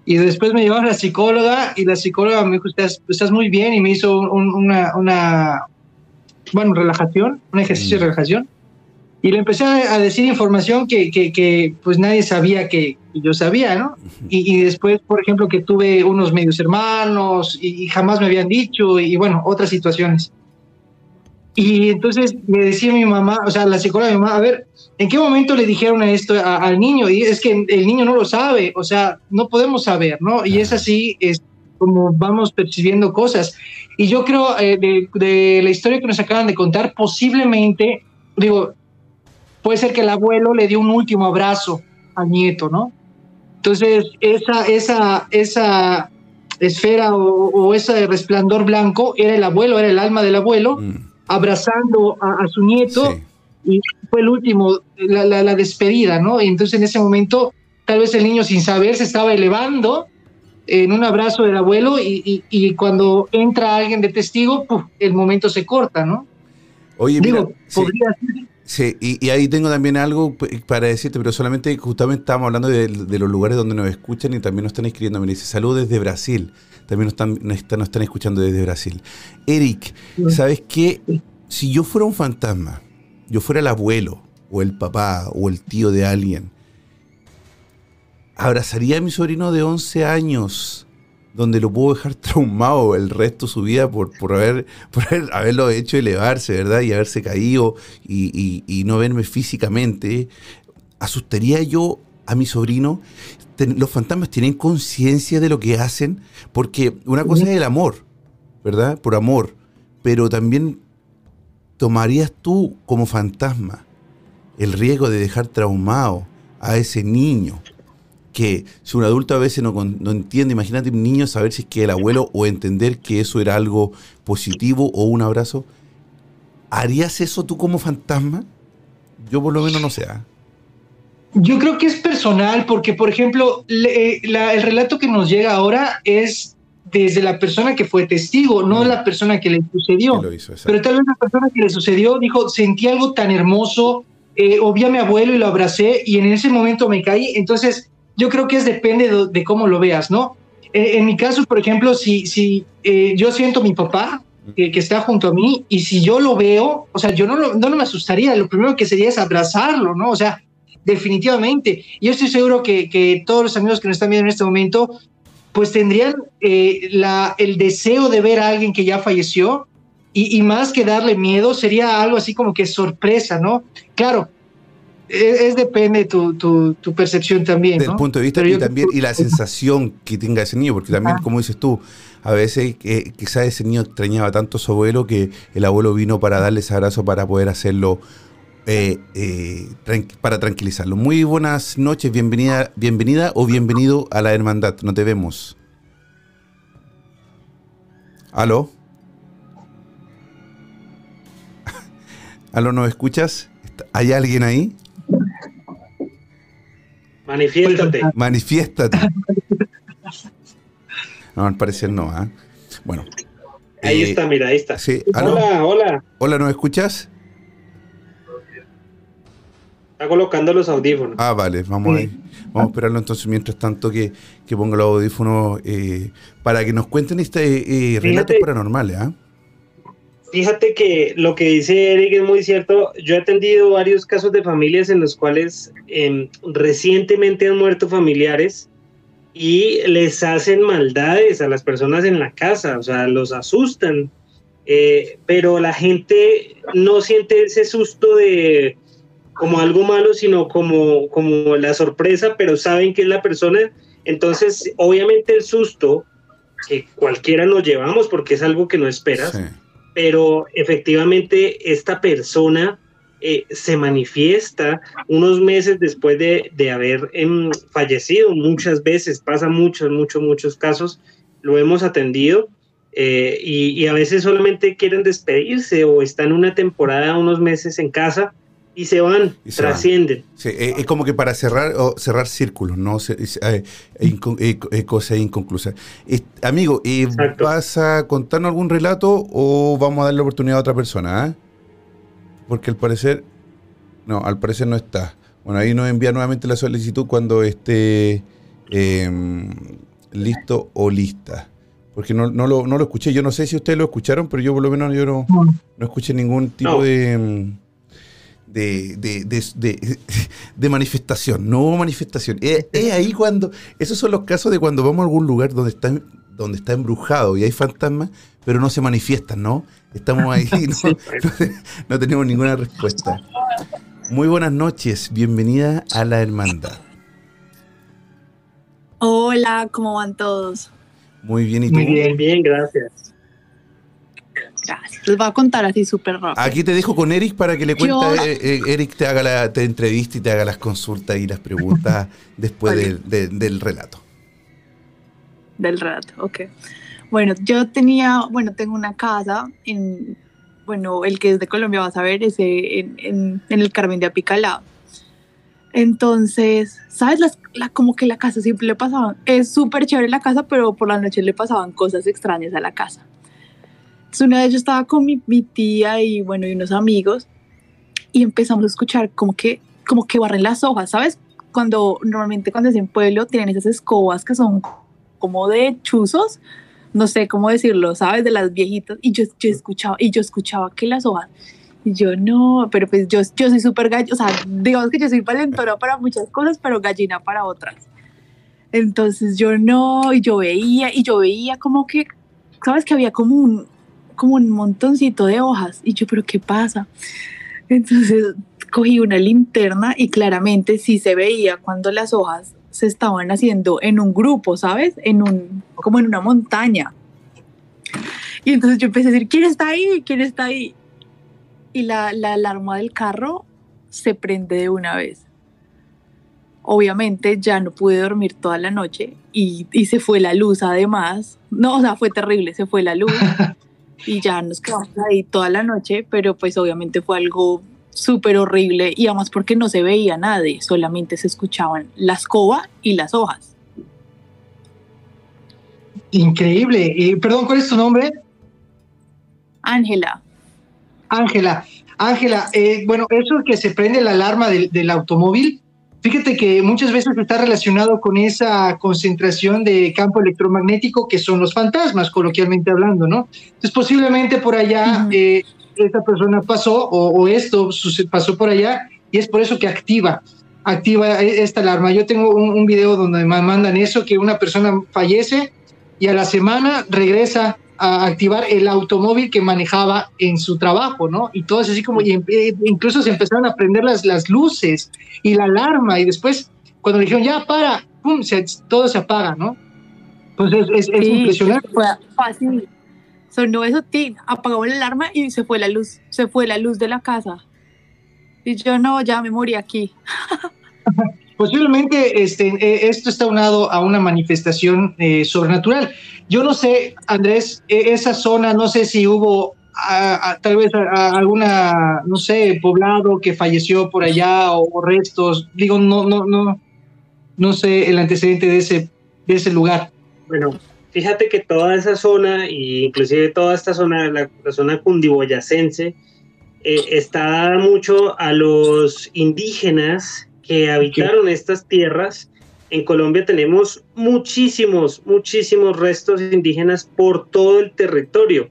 Y después me llevaron a la psicóloga y la psicóloga me dijo, estás, estás muy bien y me hizo un- una, una, bueno, relajación, un ejercicio de Mm. relajación. Y le empecé a decir información que, que, que, pues nadie sabía que yo sabía, ¿no? Y, y después, por ejemplo, que tuve unos medios hermanos y, y jamás me habían dicho, y bueno, otras situaciones. Y entonces me decía mi mamá, o sea, la psicóloga de mi mamá, a ver, ¿en qué momento le dijeron esto a- al niño? Y es que el niño no lo sabe, o sea, no podemos saber, ¿no? Y es así, es como vamos percibiendo cosas. Y yo creo, eh, de, de la historia que nos acaban de contar, posiblemente, digo, puede ser que el abuelo le dio un último abrazo al nieto, ¿no? Entonces, esa, esa, esa esfera o, o ese resplandor blanco era el abuelo, era el alma del abuelo, Mm, abrazando a, a su nieto sí. y fue el último, la, la- la despedida, ¿no? Y entonces en ese momento, tal vez el niño sin saber se estaba elevando en un abrazo del abuelo y, y- y cuando entra alguien de testigo, ¡puf! el momento se corta, ¿no? Oye, mira, Digo, sí. podría ser Sí, y, ahí tengo también algo para decirte, pero solamente justamente estamos hablando de, los lugares donde nos escuchan y también nos están escribiendo. Me dice, saludos desde Brasil. También nos están, nos están, nos están escuchando desde Brasil. Eric, ¿sabes qué? Si yo fuera un fantasma, yo fuera el abuelo o el papá o el tío de alguien, abrazaría a mi sobrino de 11 años donde lo puedo dejar traumado el resto de su vida por, por, haber, por haberlo hecho elevarse, ¿verdad? Y haberse caído y, no verme físicamente. ¿Asustaría yo a mi sobrino? los fantasmas tienen conciencia de lo que hacen, porque una cosa es el amor, ¿verdad? Por amor, pero también tomarías tú como fantasma el riesgo de dejar traumado a ese niño que si un adulto a veces no, no, entiende, imagínate un niño saber si es que el abuelo o entender que eso era algo positivo o un abrazo, ¿harías eso tú como fantasma? Yo por lo menos no sé. ¿ah? Yo creo que es personal porque, por ejemplo, eh, el relato que nos llega ahora es desde la persona que fue testigo, no la persona que le sucedió. Pero tal vez la persona que le sucedió dijo, sentí algo tan hermoso, eh, o vi a mi abuelo y lo abracé y en ese momento me caí. Entonces, yo creo que es depende de, cómo lo veas, ¿no? En, mi caso, por ejemplo, si, si eh, yo siento a mi papá que, está junto a mí y si yo lo veo, o sea, yo no, no, me asustaría, lo primero que sería es abrazarlo, ¿no? O sea, definitivamente. Yo estoy seguro que, que todos los amigos que nos están viendo en este momento, pues tendrían eh, la, el deseo de ver a alguien que ya falleció y, y, más que darle miedo, sería algo así como que sorpresa, ¿no? Claro, es, depende tu, tu, tu, percepción también. Del punto de vista y también y la sensación que tenga ese niño, porque también, como dices tú, a veces que quizás ese niño extrañaba tanto a su abuelo que el abuelo vino para darle ese abrazo para poder hacerlo, eh, eh, para tranquilizarlo. Muy buenas noches, bienvenida, bienvenida o bienvenido a la hermandad. No te vemos. ¿Aló? ¿Aló, nos escuchas? ¿Hay alguien ahí? Manifiéstate. Manifiéstate. No, al parecer no, ¿ah? Bueno. Ahí eh, está, mira, ahí está. Hola, hola. Hola, ¿nos escuchas? Está colocando los audífonos. Ah, vale, vamos a Vamos a esperarlo entonces mientras tanto que, ponga los audífonos eh, para que nos cuenten este eh, relatos paranormales, ¿ah? Fíjate que lo que dice Eric es muy cierto. Yo he atendido varios casos de familias en los cuales em, recientemente han muerto familiares y les hacen maldades a las personas en la casa, o sea, los asustan. Eh, pero la gente no siente ese susto de como algo malo, sino como, como la sorpresa, pero saben que es la persona. Entonces, obviamente el susto que cualquiera nos llevamos porque es algo que no esperas pero efectivamente esta persona eh, se manifiesta unos meses después de, haber em, fallecido muchas veces, pasa muchos, muchos, muchos casos, lo hemos atendido eh, y, a veces solamente quieren despedirse o están una temporada, unos meses en casa y se van, trascienden. Eh, es como que para cerrar o cerrar círculos, ¿no? Eh, eh, cosas inconclusas. amigo, ¿vas a contarnos algún relato o vamos a darle la oportunidad a otra persona? Porque al parecer, no, al parecer no está. Bueno, ahí nos envía nuevamente la solicitud cuando esté em, listo o lista. Porque no, no, lo, no lo escuché. Yo no sé si ustedes lo escucharon, pero yo por lo menos yo no, no escuché ningún tipo de em, de, de, de, manifestación, no hubo manifestación. Es, ahí cuando, esos son los casos de cuando vamos a algún lugar donde está, donde está embrujado y hay fantasmas, pero no se manifiestan, ¿no? Estamos ahí, no, no tenemos ninguna respuesta. Muy buenas noches, bienvenida a la hermandad. Hola, ¿cómo van todos? Muy bien, ¿y tú? Muy bien, bien, gracias. Gracias. Les voy a contar así súper rápido. Aquí te dejo con Eric para que le cuente, eh, eh, Eric te haga la te entrevista y te haga las consultas y las preguntas después del relato. Del relato, ok. Bueno, yo tenía, bueno, tengo una casa en, bueno, el que es de Colombia va a saber, es en, en, el Carmen de Apicalá. Entonces, ¿sabes? la, como que la casa siempre le pasaban, es súper chévere la casa, pero por la noche le pasaban cosas extrañas a la casa una vez yo estaba con mi, tía y bueno, y unos amigos y empezamos a escuchar como que, como que barren las hojas, ¿sabes? Cuando normalmente cuando es en pueblo tienen esas escobas que son como de chuzos, no sé cómo decirlo, ¿sabes? De las viejitas. Y yo, yo escuchaba, y yo escuchaba que las hojas, y yo no, pero pues yo, yo soy súper gallina, o sea, digamos que yo soy valentora para muchas cosas, pero gallina para otras. Entonces yo no, y yo veía, y yo veía como que, ¿sabes? Que había como un, como un montoncito de hojas. Y yo, ¿pero qué pasa? Entonces cogí una linterna y claramente sí se veía cuando las hojas se estaban haciendo en un grupo, ¿sabes? En un, como en una montaña. Y entonces yo empecé a decir, ¿quién está ahí? ¿Quién está ahí? Y la, la alarma del carro se prende de una vez. Obviamente ya no pude dormir toda la noche y, y se fue la luz además. No, o sea, fue terrible, se fue la luz y ya nos quedamos ahí toda la noche, pero pues obviamente fue algo súper horrible y además porque no se veía nadie, solamente se escuchaban la escoba y las hojas. Increíble. Eh, perdón, ¿cuál es tu nombre? Ángela. Ángela. Ángela, eh, bueno, eso que se prende la alarma del, del, automóvil, fíjate que muchas veces está relacionado con esa concentración de campo electromagnético que son los fantasmas, coloquialmente hablando, ¿no? Entonces, posiblemente por allá uh -huh. eh, esta persona pasó o, o esto pasó por allá y es por eso que activa activa esta alarma. Yo tengo un, un, video donde me mandan eso, que una persona fallece y a la semana regresa a activar el automóvil que manejaba en su trabajo, ¿no? Y todo es así como, y incluso se empezaron a prender las, las luces y la alarma y después cuando le dijeron, ya para, pum, se, todo se apaga, ¿no? Entonces es, es, sí, impresionante. Fue fácil. Sonó eso, tin, apagó la alarma y se fue la luz, se fue la luz de la casa. Y yo no, ya me morí aquí. Posiblemente este, eh, esto está unado a una manifestación eh, sobrenatural. Yo no sé, Andrés, eh, esa zona, no sé si hubo tal vez alguna, no sé, poblado que falleció por allá o, o, restos. Digo, no, no, no, no sé el antecedente de ese, de ese lugar. Bueno, fíjate que toda esa zona, e inclusive toda esta zona, la, la zona cundiboyacense, eh, está dada mucho a los indígenas que habitaron estas tierras. En Colombia tenemos muchísimos, muchísimos restos indígenas por todo el territorio.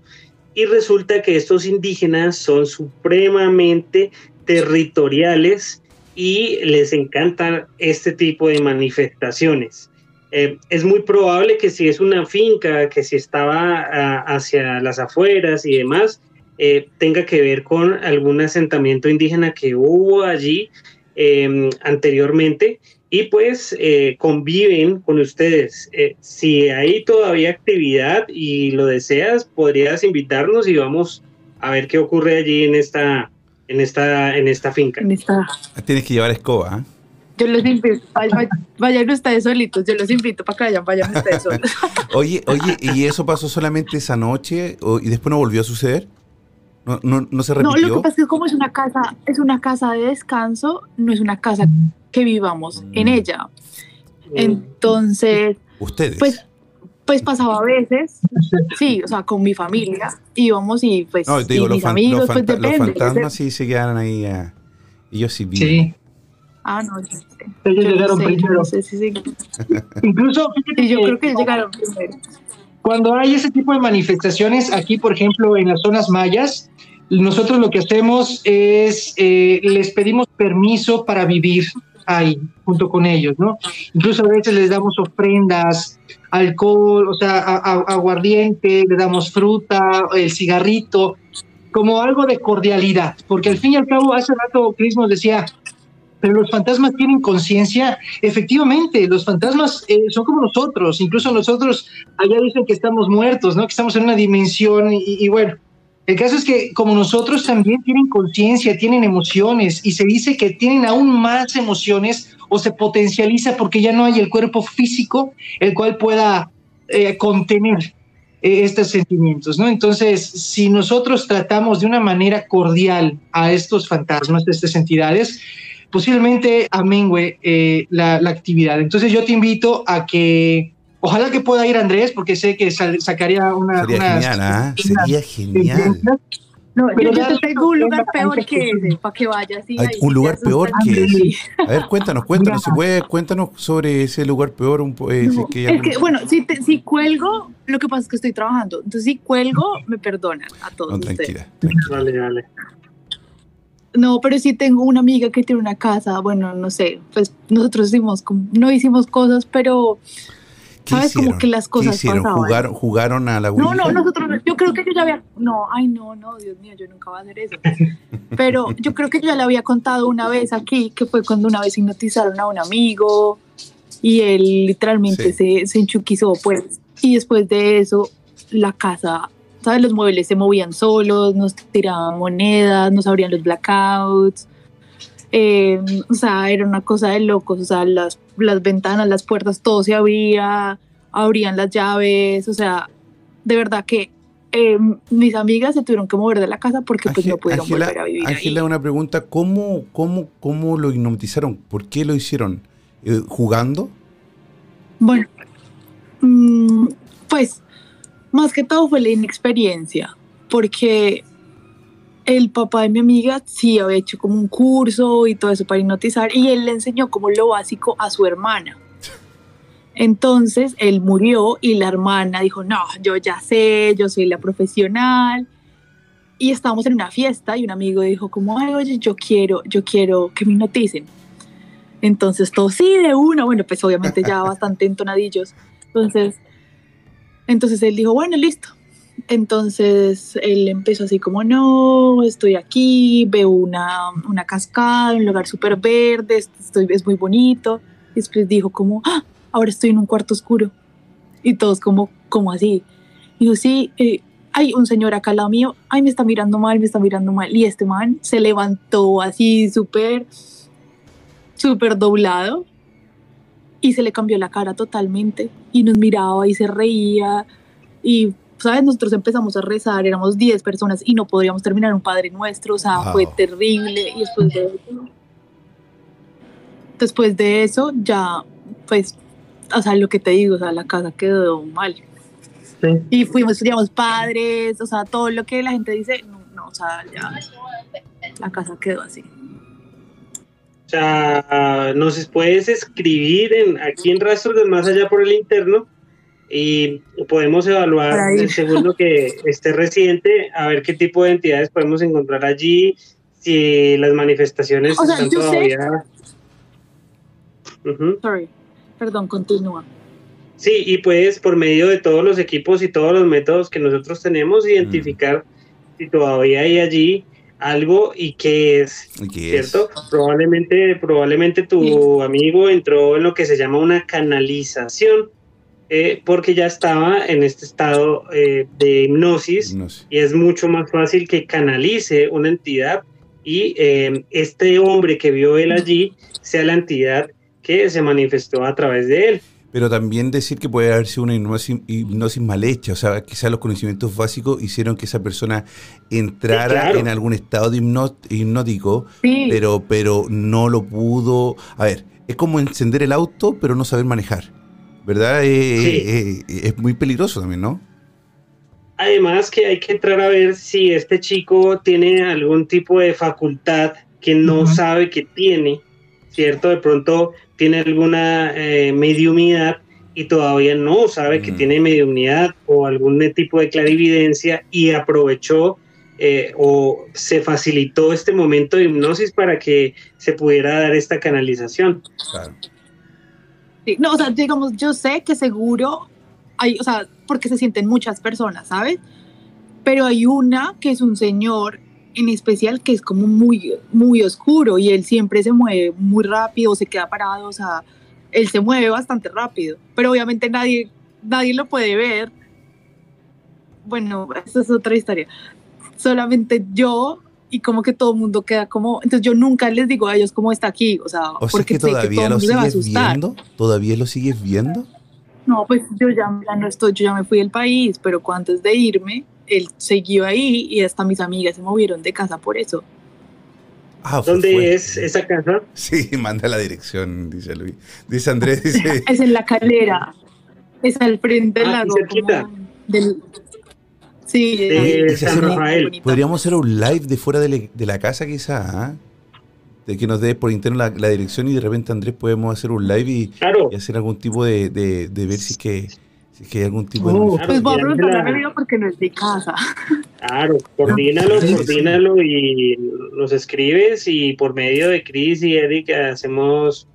Y resulta que estos indígenas son supremamente territoriales y les encantan este tipo de manifestaciones. Eh, es muy probable que si es una finca, que si estaba a, hacia las afueras y demás, eh, tenga que ver con algún asentamiento indígena que hubo allí eh, anteriormente y pues eh, conviven con ustedes. Eh, si hay todavía actividad y lo deseas, podrías invitarnos y vamos a ver qué ocurre allí en esta, en esta, en esta finca. En esta... Tienes que llevar escoba. ¿eh? Yo los invito, vayan, vayan ustedes solitos, yo los invito para que vayan, vayan ustedes solos. oye, oye, ¿y eso pasó solamente esa noche o, y después no volvió a suceder? No, no, no, se repitió. No, lo que pasa es que como es una casa, es una casa de descanso, no es una casa que vivamos mm. en ella. Entonces, ustedes. Pues, pues pasaba a veces, sí, o sea, con mi familia íbamos y pues no, digo, y los mis amigos, los, pues depende. los fantasmas sí se quedan ahí, uh, ellos sí viven. Sí. Ah, no, yo. Ellos yo llegaron sé, primero. No sé. Incluso, sí, yo creo que llegaron primero. Cuando hay ese tipo de manifestaciones, aquí, por ejemplo, en las zonas mayas, nosotros lo que hacemos es, eh, les pedimos permiso para vivir ahí, junto con ellos, ¿no? Incluso a veces les damos ofrendas, alcohol, o sea, aguardiente, le damos fruta, el cigarrito, como algo de cordialidad, porque al fin y al cabo, hace rato Chris nos decía, pero los fantasmas tienen conciencia. Efectivamente, los fantasmas eh, son como nosotros, incluso nosotros allá dicen que estamos muertos, ¿no? Que estamos en una dimensión y, y bueno, el caso es que como nosotros también tienen conciencia, tienen emociones y se dice que tienen aún más emociones o se potencializa porque ya no hay el cuerpo físico el cual pueda eh, contener eh, estos sentimientos, ¿no? Entonces, si nosotros tratamos de una manera cordial a estos fantasmas, a estas entidades, posiblemente amengue eh, la, la actividad. Entonces, yo te invito a que Ojalá que pueda ir Andrés, porque sé que sal, sacaría una. Sería una, genial, ¿eh? Sería genial. No, Pero yo, te tengo un lugar peor que ese, para que vayas y Hay ahí un lugar peor que ese. A ver, cuéntanos, cuéntanos, si puede, cuéntanos sobre ese lugar peor. Un po- eh, si No, es que es que, bueno, si, te- si cuelgo, lo que pasa es que estoy trabajando. Entonces, si cuelgo, me perdonan a todos No, ustedes. tranquila, tranquila. Vale, vale. No, pero sí tengo una amiga que tiene una casa. Bueno, no sé, pues nosotros hicimos, como- no hicimos cosas, pero ¿Qué sabes como hicieron? que las ¿Qué cosas hicieron? pasaban. ¿Jugaron, ¿Jugaron a la No, Ouija? no, nosotros, yo creo que yo ya había, no, ay, no, no, Dios mío, yo nunca voy a hacer eso. Pero yo creo que yo ya le había contado una vez aquí, que fue cuando una vez hipnotizaron a un amigo y él literalmente se, se enchuquizó, pues. Y después de eso, la casa, ¿sabes? Los muebles se movían solos, nos tiraban monedas, nos abrían los blackouts. Eh, o sea, era una cosa de locos, o sea, las, las ventanas, las puertas, todo se abría, abrían las llaves, o sea, de verdad que eh, mis amigas se tuvieron que mover de la casa porque pues Ángel- no pudieron Ángela, volver a vivir Ángela, ahí. una pregunta. ¿Cómo, cómo, ¿Cómo lo hipnotizaron? ¿Por qué lo hicieron? Eh, ¿Jugando? Bueno, mm, pues más que todo fue la inexperiencia, porque el papá de mi amiga sí había hecho como un curso y todo eso para hipnotizar y él le enseñó como lo básico a su hermana. Entonces él murió y la hermana dijo, no, yo ya sé, yo soy la profesional. Y estábamos en una fiesta y un amigo dijo como, ay, oye, yo quiero, yo quiero que me hipnoticen. Entonces todo sí, de una, bueno, pues obviamente ya bastante entonadillos. Entonces, entonces él dijo, bueno, listo. Entonces él empezó así como, no, estoy aquí, veo una, una cascada, un lugar súper verde, estoy, es muy bonito. Y después dijo como, "Ah, ahora estoy en un cuarto oscuro. Y todos como, como así. Dijo, sí, eh, hay un señor acá al lado mío, ay, me está mirando mal, me está mirando mal. Y este man se levantó así súper, súper doblado y se le cambió la cara totalmente y nos miraba y se reía y sabes nosotros empezamos a rezar éramos 10 personas y no podríamos terminar un Padre Nuestro o sea Wow. fue terrible y después de eso después de eso ya pues o sea lo que te digo o sea la casa quedó mal Sí. y fuimos estudiamos padres o sea todo lo que la gente dice no, no o sea ya la casa quedó así O sea, nos puedes escribir en, aquí en Rastros del Más Allá por el interno y podemos evaluar según lo que esté reciente, a ver qué tipo de entidades podemos encontrar allí, si las manifestaciones O sea, están sé- todavía... Sorry. Perdón continúa. Sí, y puedes por medio de todos los equipos y todos los métodos que nosotros tenemos identificar si todavía hay allí algo y qué es. ¿cierto? Probablemente, probablemente tu amigo entró en lo que se llama una canalización, eh, porque ya estaba en este estado eh, de hipnosis y es mucho más fácil que canalice una entidad y eh, este hombre que vio él allí sea la entidad que se manifestó a través de él. Pero también decir que puede haber sido una hipnosis, hipnosis mal hecha, o sea, quizás los conocimientos básicos hicieron que esa persona entrara Sí, claro. en algún estado de hipnótico, sí pero, pero no lo pudo. A ver, es como encender el auto, pero no saber manejar, ¿verdad? Eh, Sí. eh, eh, es muy peligroso también, ¿no? Además que hay que entrar a ver si este chico tiene algún tipo de facultad que no sabe que tiene, ¿cierto? De pronto tiene alguna eh, mediumidad y todavía no sabe que tiene mediumnidad o algún tipo de clarividencia y aprovechó eh, o se facilitó este momento de hipnosis para que se pudiera dar esta canalización. Claro. Sí, no, o sea, digamos, yo sé que seguro hay, o sea, porque se sienten muchas personas, ¿sabes? Pero hay una que es un señor en especial que es como muy, muy oscuro y él siempre se mueve muy rápido, se queda parado, o sea, él se mueve bastante rápido, pero obviamente nadie, nadie lo puede ver. Bueno, esa es otra historia. Solamente yo y como que todo el mundo queda como, entonces yo nunca les digo a ellos cómo está aquí, o sea, O sea, porque que que todavía el lo sigues viendo, todavía lo sigues viendo. No, pues yo ya, ya no estoy, yo ya me fui del país, pero antes de irme, él siguió ahí y hasta mis amigas se movieron de casa por eso. Ah, ¿Dónde es esa casa? Sí, manda la dirección, dice Luis. Dice Andrés, dice, Es en la calera, es al frente del Ah, lago. cerquita. del- Sí, de si San Rafael. Podríamos hacer un live de fuera de, la- de la casa quizá, ¿ah? De que nos dé por interno la, la dirección y de repente Andrés podemos hacer un live y, Claro, y hacer algún tipo de, de, de ver si es que, si es que hay algún tipo de... Oh, Pues mi amigo porque no es de casa. Claro, coordínalo, coordínalo y nos escribes y por medio de Chris y Eric hacemos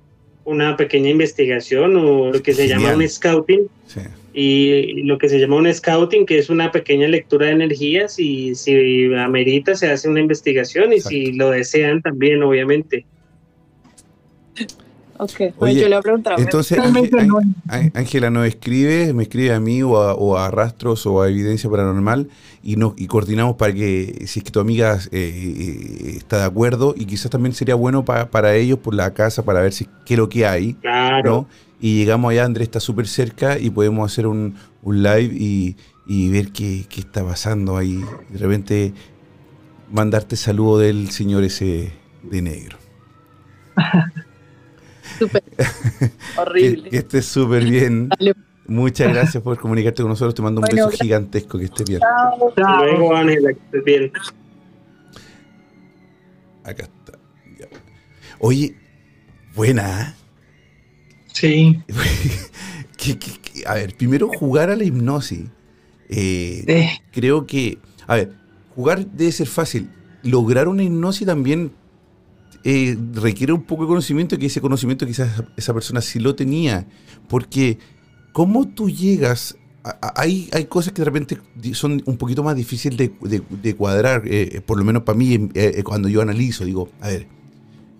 una pequeña investigación o lo que se llama un scouting Sí. y lo que se llama un scouting que es una pequeña lectura de energías y si amerita se hace una investigación y si lo desean también obviamente. Ok, Oye, yo le voy a preguntar a mi Entonces, Ángela nos escribe, me escribe a mí o a, o a Rastros o a Evidencia Paranormal y, nos, y coordinamos para que, si es que tu amiga eh, eh, está de acuerdo, y quizás también sería bueno pa- para ellos por la casa, para ver si, qué es lo que hay, Claro, ¿no? Y llegamos allá, Andrés está súper cerca y podemos hacer un, un live y, y ver qué, qué está pasando ahí. De repente mandarte saludo del señor ese de negro. Súper Que, horrible. que estés súper bien. Dale. Muchas gracias por comunicarte con nosotros. Te mando un Bueno, beso gigantesco. Que estés bien. Chao. luego Ángela, que estés bien. Acá está. Ya. Oye, buena. ¿eh? Sí. Que- que- que- a ver, primero jugar a la hipnosis. Eh, Eh, creo que, a ver, jugar debe ser fácil. Lograr una hipnosis también eh, requiere un poco de conocimiento, que ese conocimiento quizás esa persona sí lo tenía. Porque, ¿cómo tú llegas? hay, hay cosas que de repente son un poquito más difíciles de, de- cuadrar, eh, por lo menos para mí, eh, eh, cuando yo analizo, digo, a ver,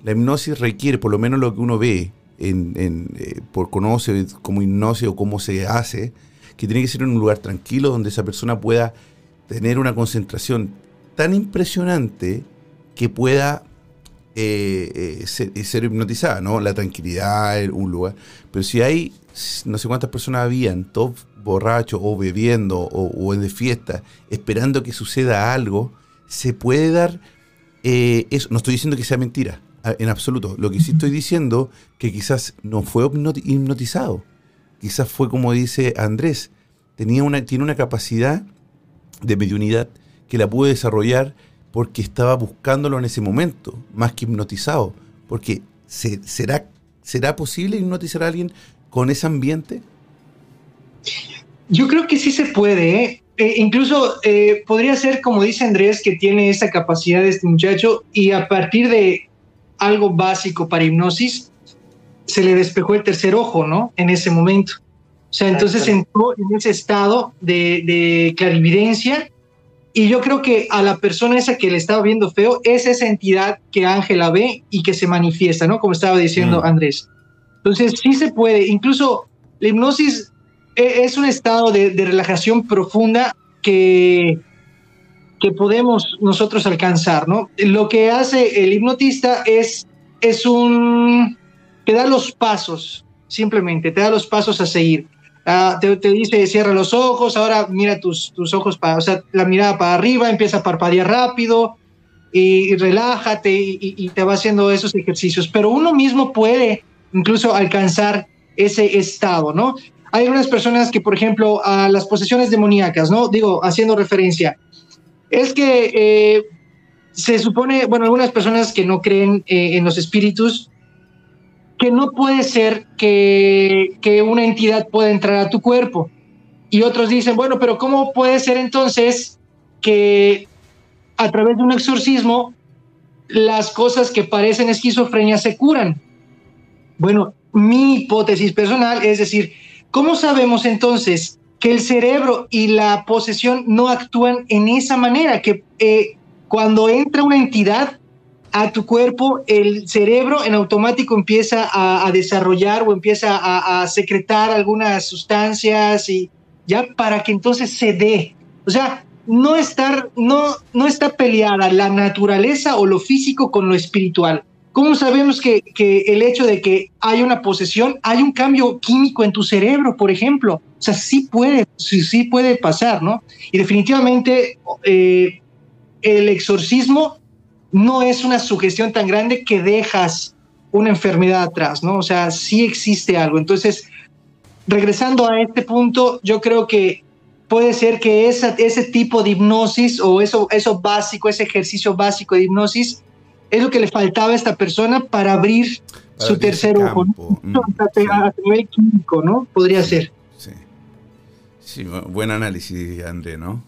la hipnosis requiere, por lo menos lo que uno ve, en, eh, por conoce como hipnosis o cómo se hace, que tiene que ser en un lugar tranquilo donde esa persona pueda tener una concentración tan impresionante que pueda eh, eh, ser, eh, ser hipnotizada, ¿no? La tranquilidad, un lugar. Pero si hay no sé cuántas personas habían, todos borrachos o bebiendo o, o en de fiesta, esperando que suceda algo, se puede dar eh, eso. No estoy diciendo que sea mentira, en absoluto. Lo que sí estoy diciendo que quizás no fue hipnoti- hipnotizado. Quizás fue como dice Andrés, tenía una, tiene una capacidad de mediunidad que la pude desarrollar porque estaba buscándolo en ese momento, más que hipnotizado. Porque se- ¿será, ¿será posible hipnotizar a alguien con ese ambiente? Yo creo que sí se puede, ¿eh? Eh, incluso eh, podría ser, como dice Andrés, que tiene esa capacidad este muchacho y a partir de algo básico para hipnosis, se le despejó el tercer ojo, ¿no? En ese momento. O sea, entonces entró en ese estado de, de clarividencia y yo creo que a la persona esa que le estaba viendo feo es esa entidad que Ángela ve y que se manifiesta, ¿no? Como estaba diciendo Mm. Andrés. Entonces sí se puede, incluso la hipnosis e- es un estado de, de relajación profunda que, que podemos nosotros alcanzar, ¿no? Lo que hace el hipnotista es, es un... te da los pasos, simplemente, te da los pasos a seguir. Ah, te, dice, cierra los ojos, ahora mira tus, tus ojos, para, o sea, la mirada para arriba, empieza a parpadear rápido y, relájate y te va haciendo esos ejercicios. Pero uno mismo puede incluso alcanzar ese estado, ¿no? Hay algunas personas que, por ejemplo, a las posesiones demoníacas, ¿no? Digo, haciendo referencia, es que eh, se supone, bueno, algunas personas que no creen eh, en los espíritus, que no puede ser que, que una entidad pueda entrar a tu cuerpo. Y otros dicen, bueno, pero ¿cómo puede ser entonces que a través de un exorcismo las cosas que parecen esquizofrenia se curan? Bueno, mi hipótesis personal es decir, ¿cómo sabemos entonces que el cerebro y la posesión no actúan en esa manera? Que eh, cuando entra una entidad a tu cuerpo, el cerebro en automático empieza a, desarrollar o empieza a, a secretar algunas sustancias y ya para que entonces se dé. O sea, no, estar, no, no está peleada la naturaleza o lo físico con lo espiritual. ¿Cómo sabemos que, que el hecho de que hay una posesión, hay un cambio químico en tu cerebro, por ejemplo? O sea, sí puede, sí, sí puede pasar, ¿no? Y definitivamente eh, el exorcismo no es una sugestión tan grande que dejas una enfermedad atrás, ¿no? O sea, sí existe algo. Entonces, regresando a este punto, yo creo que puede ser que esa, ese tipo de hipnosis o eso, eso básico, ese ejercicio básico de hipnosis, es lo que le faltaba a esta persona para abrir su tercer ojo, ¿no? a, nivel químico, ¿no? Podría ser. Sí. sí, buen análisis, André, ¿no?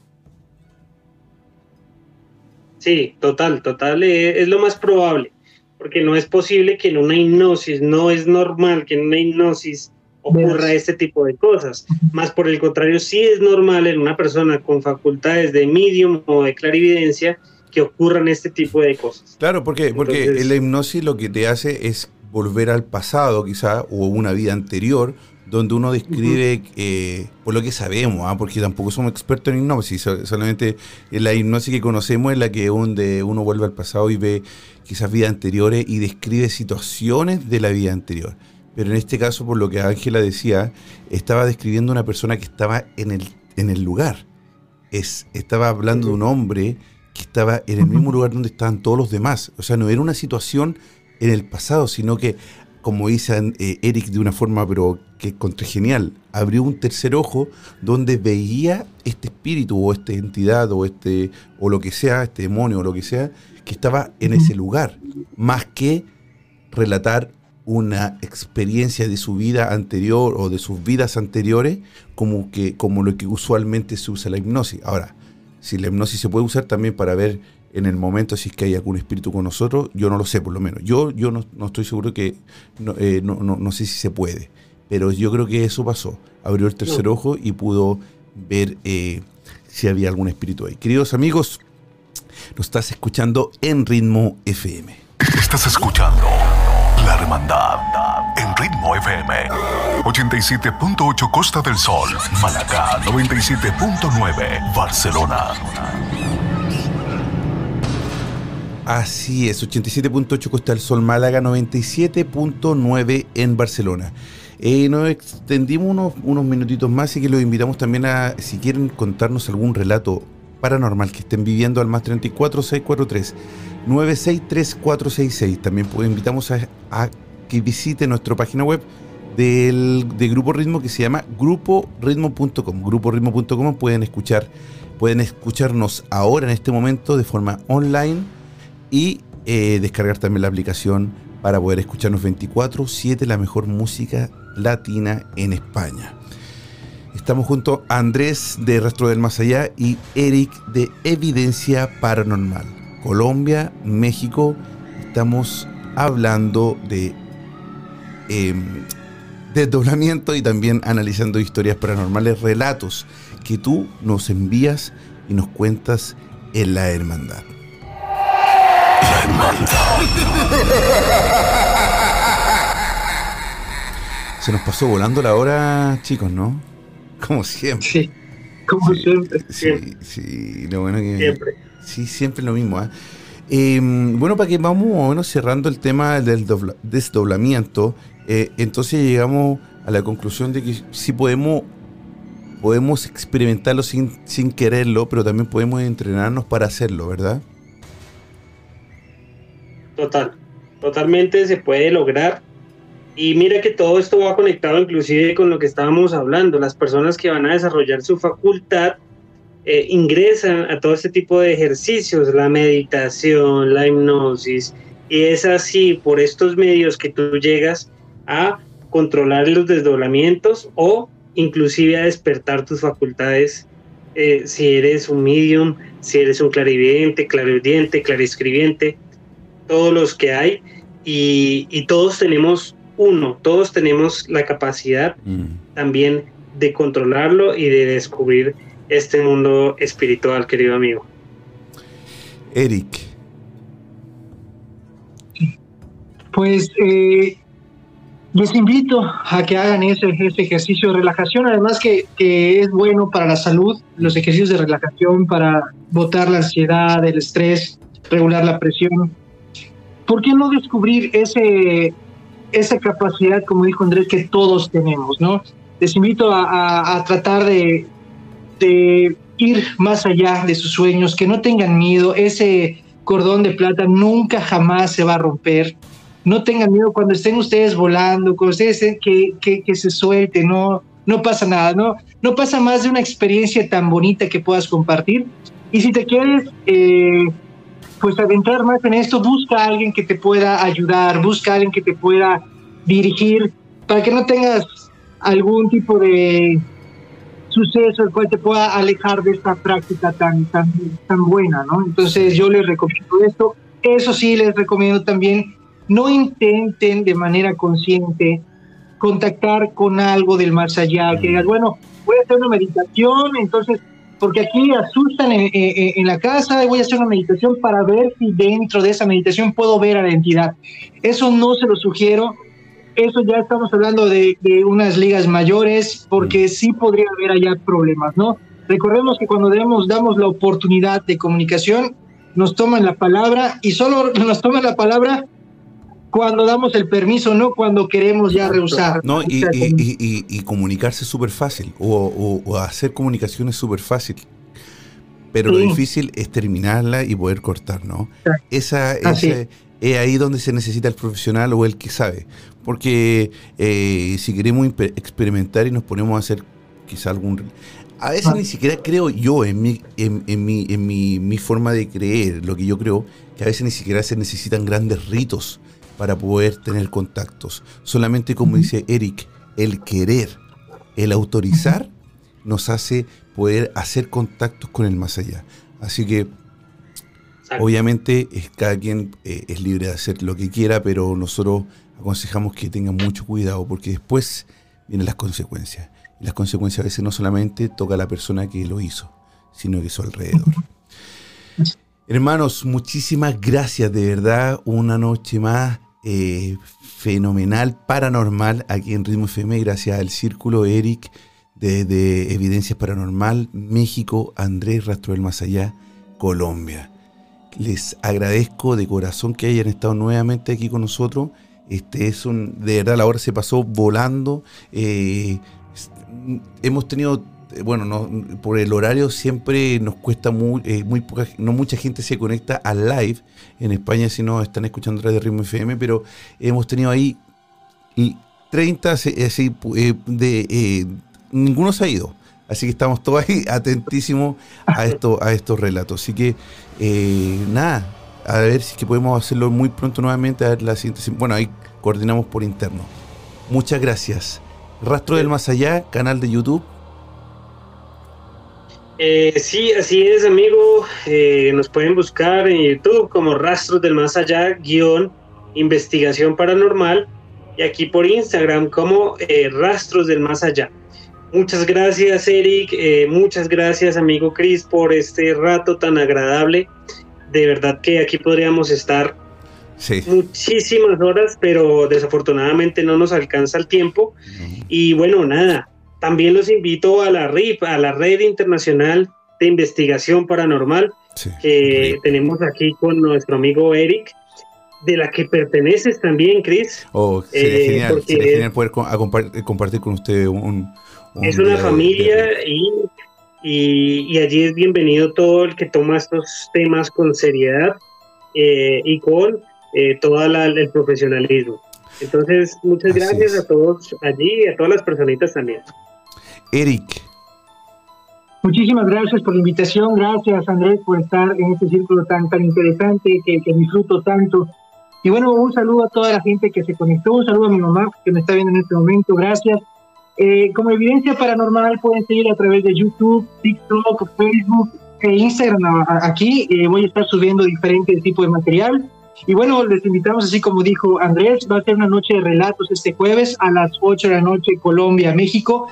Sí, total, total, eh, es lo más probable, porque no es posible que en una hipnosis, no es normal que en una hipnosis ocurra este tipo de cosas. Más por el contrario, sí es normal en una persona con facultades de medium o de clarividencia que ocurran este tipo de cosas. Claro, porque, porque la hipnosis lo que te hace es volver al pasado, quizá, o una vida anterior, donde uno describe, eh, por lo que sabemos, ¿ah? porque tampoco somos expertos en hipnosis, solamente la hipnosis que conocemos es la que donde uno vuelve al pasado y ve quizás vidas anteriores y describe situaciones de la vida anterior. Pero en este caso, por lo que Ángela decía, estaba describiendo una persona que estaba en el, en el lugar. Es, estaba hablando de un hombre que estaba en el mismo lugar donde estaban todos los demás. O sea, no era una situación en el pasado, sino que, como dice eh, Eric de una forma, pero que contra genial, abrió un tercer ojo donde veía este espíritu o esta entidad o este o lo que sea, este demonio o lo que sea, que estaba en ese lugar, más que relatar una experiencia de su vida anterior o de sus vidas anteriores como, que, como lo que usualmente se usa la hipnosis. Ahora, si la hipnosis se puede usar también para ver en el momento si es que hay algún espíritu con nosotros, yo no lo sé por lo menos. Yo, yo no, estoy seguro que, eh, no, no, sé si se puede, pero yo creo que eso pasó. Abrió el tercer ojo y pudo ver eh, si había algún espíritu ahí. Queridos amigos, nos estás escuchando en Ritmo FM. Estás escuchando la Hermandad en Ritmo FM 87.8 Costa del Sol, Malacá 97.9 Barcelona. Así es, 87.8 Costa del Sol, Málaga 97.9 en Barcelona. Eh, nos extendimos unos, unos minutitos más y que los invitamos también a, si quieren contarnos algún relato paranormal que estén viviendo al más 34 643 963466. También pues, invitamos a, que visite nuestra página web del, de Grupo Ritmo que se llama gruporitmo.com. Gruporitmo.com pueden escuchar, pueden escucharnos ahora en este momento de forma online y eh, descargar también la aplicación para poder escucharnos 24/7 la mejor música latina en España. Estamos junto a Andrés de Rastro del Más Allá y Eric de Evidencia Paranormal. Colombia, México, estamos hablando de em, desdoblamiento y también analizando historias paranormales, relatos que tú nos envías y nos cuentas en la hermandad. Se nos pasó volando la hora, chicos, ¿no? Como siempre. Sí, como siempre. Sí, sí, lo bueno que... Siempre Sí, siempre lo mismo. ¿eh? Em, bueno, para que vamos cerrando el tema del desdoblamiento, eh, entonces llegamos a la conclusión de que sí podemos, podemos experimentarlo sin, sin quererlo, pero también podemos entrenarnos para hacerlo, ¿verdad? Total, totalmente se puede lograr. Y mira que todo esto va conectado inclusive con lo que estábamos hablando, las personas que van a desarrollar su facultad eh, ingresan a todo este tipo de ejercicios, la meditación, la hipnosis, y es así por estos medios que tú llegas a controlar los desdoblamientos o inclusive a despertar tus facultades eh, si eres un medium, si eres un clarividente, clarividente, clariscribiente, todos los que hay y, y todos tenemos uno, todos tenemos la capacidad mm. también de controlarlo y de descubrir este mundo espiritual, querido amigo. Eric. Pues eh, les invito a que hagan ese, ejercicio de relajación, además que, es bueno para la salud, los ejercicios de relajación para botar la ansiedad, el estrés, regular la presión. ¿Por qué no descubrir ese, esa capacidad, como dijo Andrés, que todos tenemos? ¿no? Les invito a tratar de, de ir más allá de sus sueños, que no tengan miedo, ese cordón de plata nunca jamás se va a romper. no tengan miedo cuando estén ustedes volando, cuando ustedes que, que, se suelten, no, no pasa nada, no, no pasa más de una experiencia tan bonita que puedas compartir. Y si te quieres, eh, pues adentrar más en esto, busca a alguien que te pueda ayudar, busca a alguien que te pueda dirigir, para que no tengas algún tipo de suceso el cual te pueda alejar de esta práctica tan, tan, tan buena, ¿no? Entonces yo les recomiendo esto. Eso sí, les recomiendo también, no intenten de manera consciente contactar con algo del más allá, que digas, bueno, voy a hacer una meditación, entonces, porque aquí asustan en, en, la casa, voy a hacer una meditación para ver si dentro de esa meditación puedo ver a la entidad. Eso no se lo sugiero, eso ya estamos hablando de, de unas ligas mayores, porque sí podría haber allá problemas, ¿no? Recordemos que cuando damos, damos la oportunidad de comunicación, nos toman la palabra y solo nos toman la palabra cuando damos el permiso, no cuando queremos ya rehusar. No, y, y, y, comunicarse es súper fácil, o, o, hacer comunicación es súper fácil. Pero lo difícil es terminarla y poder cortar, ¿no? Esa, esa es ahí donde se necesita el profesional o el que sabe. Porque eh, si queremos experimentar y nos ponemos a hacer quizá algún... A veces ah. ni siquiera creo yo en mi, en, en, mi, en mi, mi, forma de creer, lo que yo creo, que a veces ni siquiera se necesitan grandes ritos para poder tener contactos. Solamente como dice Eric, el querer, el autorizar, nos hace poder hacer contactos con el más allá. Así que obviamente es, cada quien eh, es libre de hacer lo que quiera, pero nosotros aconsejamos que tengan mucho cuidado porque después vienen las consecuencias. Y las consecuencias a veces no solamente toca a la persona que lo hizo, sino que su alrededor. Hermanos, muchísimas gracias, de verdad, una noche más eh, fenomenal, paranormal, aquí en Ritmo FM, gracias al Círculo Eric de, Evidencias Paranormal, México, Andrés Rastro del Más Allá, Colombia. Les agradezco de corazón que hayan estado nuevamente aquí con nosotros. Este es un, de verdad, la hora se pasó volando. Eh, hemos tenido bueno, no, por el horario siempre nos cuesta muy, eh, muy poca, no mucha gente se conecta al live en España si no están escuchando a través de Ritmo FM, pero hemos tenido ahí y 30 así, eh, de ninguno se ha ido. Así que estamos todos ahí atentísimos a esto, a estos relatos. Así que nada, a ver si que podemos hacerlo muy pronto nuevamente. A ver la siguiente. Bueno, ahí coordinamos por interno. Muchas gracias. Rastro del Más Allá, canal de YouTube eh, sí, así es, amigo. Eh, nos pueden buscar en YouTube como Rastros del Más Allá, guion, investigación paranormal, y aquí por Instagram como eh, Rastros del Más Allá. Muchas gracias, Eric. muchas gracias, amigo Chris, por este rato tan agradable. De verdad que aquí podríamos estar muchísimas horas, pero desafortunadamente no nos alcanza el tiempo. Y bueno, nada, también los invito a la RIP, a la Red Internacional de Investigación Paranormal, que tenemos aquí con nuestro amigo Eric, de la que perteneces también, Chris. Oh, sería eh, genial, sería genial poder compartir con usted un... es una familia y, y, allí es bienvenido todo el que toma estos temas con seriedad eh, y con eh, todo el profesionalismo. Entonces, muchas gracias a todos allí y a todas las personitas también. Eric. Muchísimas gracias por la invitación, gracias Andrés por estar en este círculo tan, tan interesante que, disfruto tanto. Y bueno, un saludo a toda la gente que se conectó, un saludo a mi mamá que me está viendo en este momento, gracias. Eh, como evidencia paranormal pueden seguir a través de YouTube, TikTok, Facebook e Instagram. Aquí eh, voy a estar subiendo diferentes tipos de material. Y bueno, les invitamos, así como dijo Andrés, va a ser una noche de relatos este jueves a las 8 de la noche, Colombia, México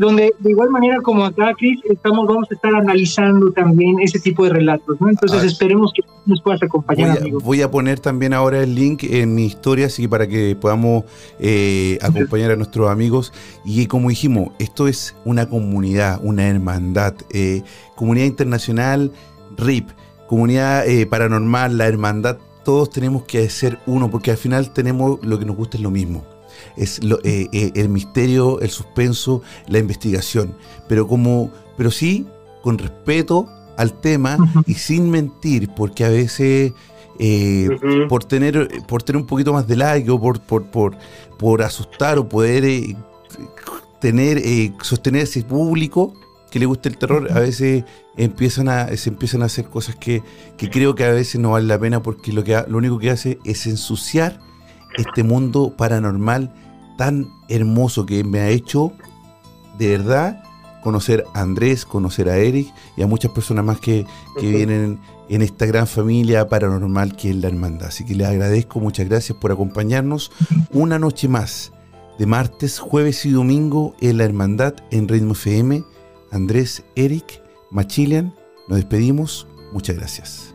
donde de igual manera como acá, Cris, estamos, vamos a estar analizando también ese tipo de relatos, ¿no? Entonces ah. esperemos que nos puedas acompañar, voy a, amigo. Voy a poner también ahora el link en mi historia, así para que podamos eh, acompañar a nuestros amigos. Y como dijimos, esto es una comunidad, una hermandad, eh, comunidad internacional, RIP, comunidad eh, paranormal, la hermandad, todos tenemos que ser uno, porque al final tenemos lo que nos gusta es lo mismo es eh, eh, el misterio, el suspenso, la investigación, pero como, pero sí con respeto al tema y sin mentir, porque a veces eh, por tener por tener un poquito más de like o por por, por, por asustar o poder eh, tener eh, sostener ese público que le gusta el terror a veces empiezan a se empiezan a hacer cosas que, que creo que a veces no vale la pena porque lo que lo único que hace es ensuciar este mundo paranormal tan hermoso que me ha hecho de verdad conocer a Andrés, conocer a Eric y a muchas personas más que, que vienen en esta gran familia paranormal que es la hermandad. Así que les agradezco, muchas gracias por acompañarnos una noche más de martes, jueves y domingo en la hermandad en Ritmo FM. Andrés, Eric, Machilian, nos despedimos. Muchas gracias.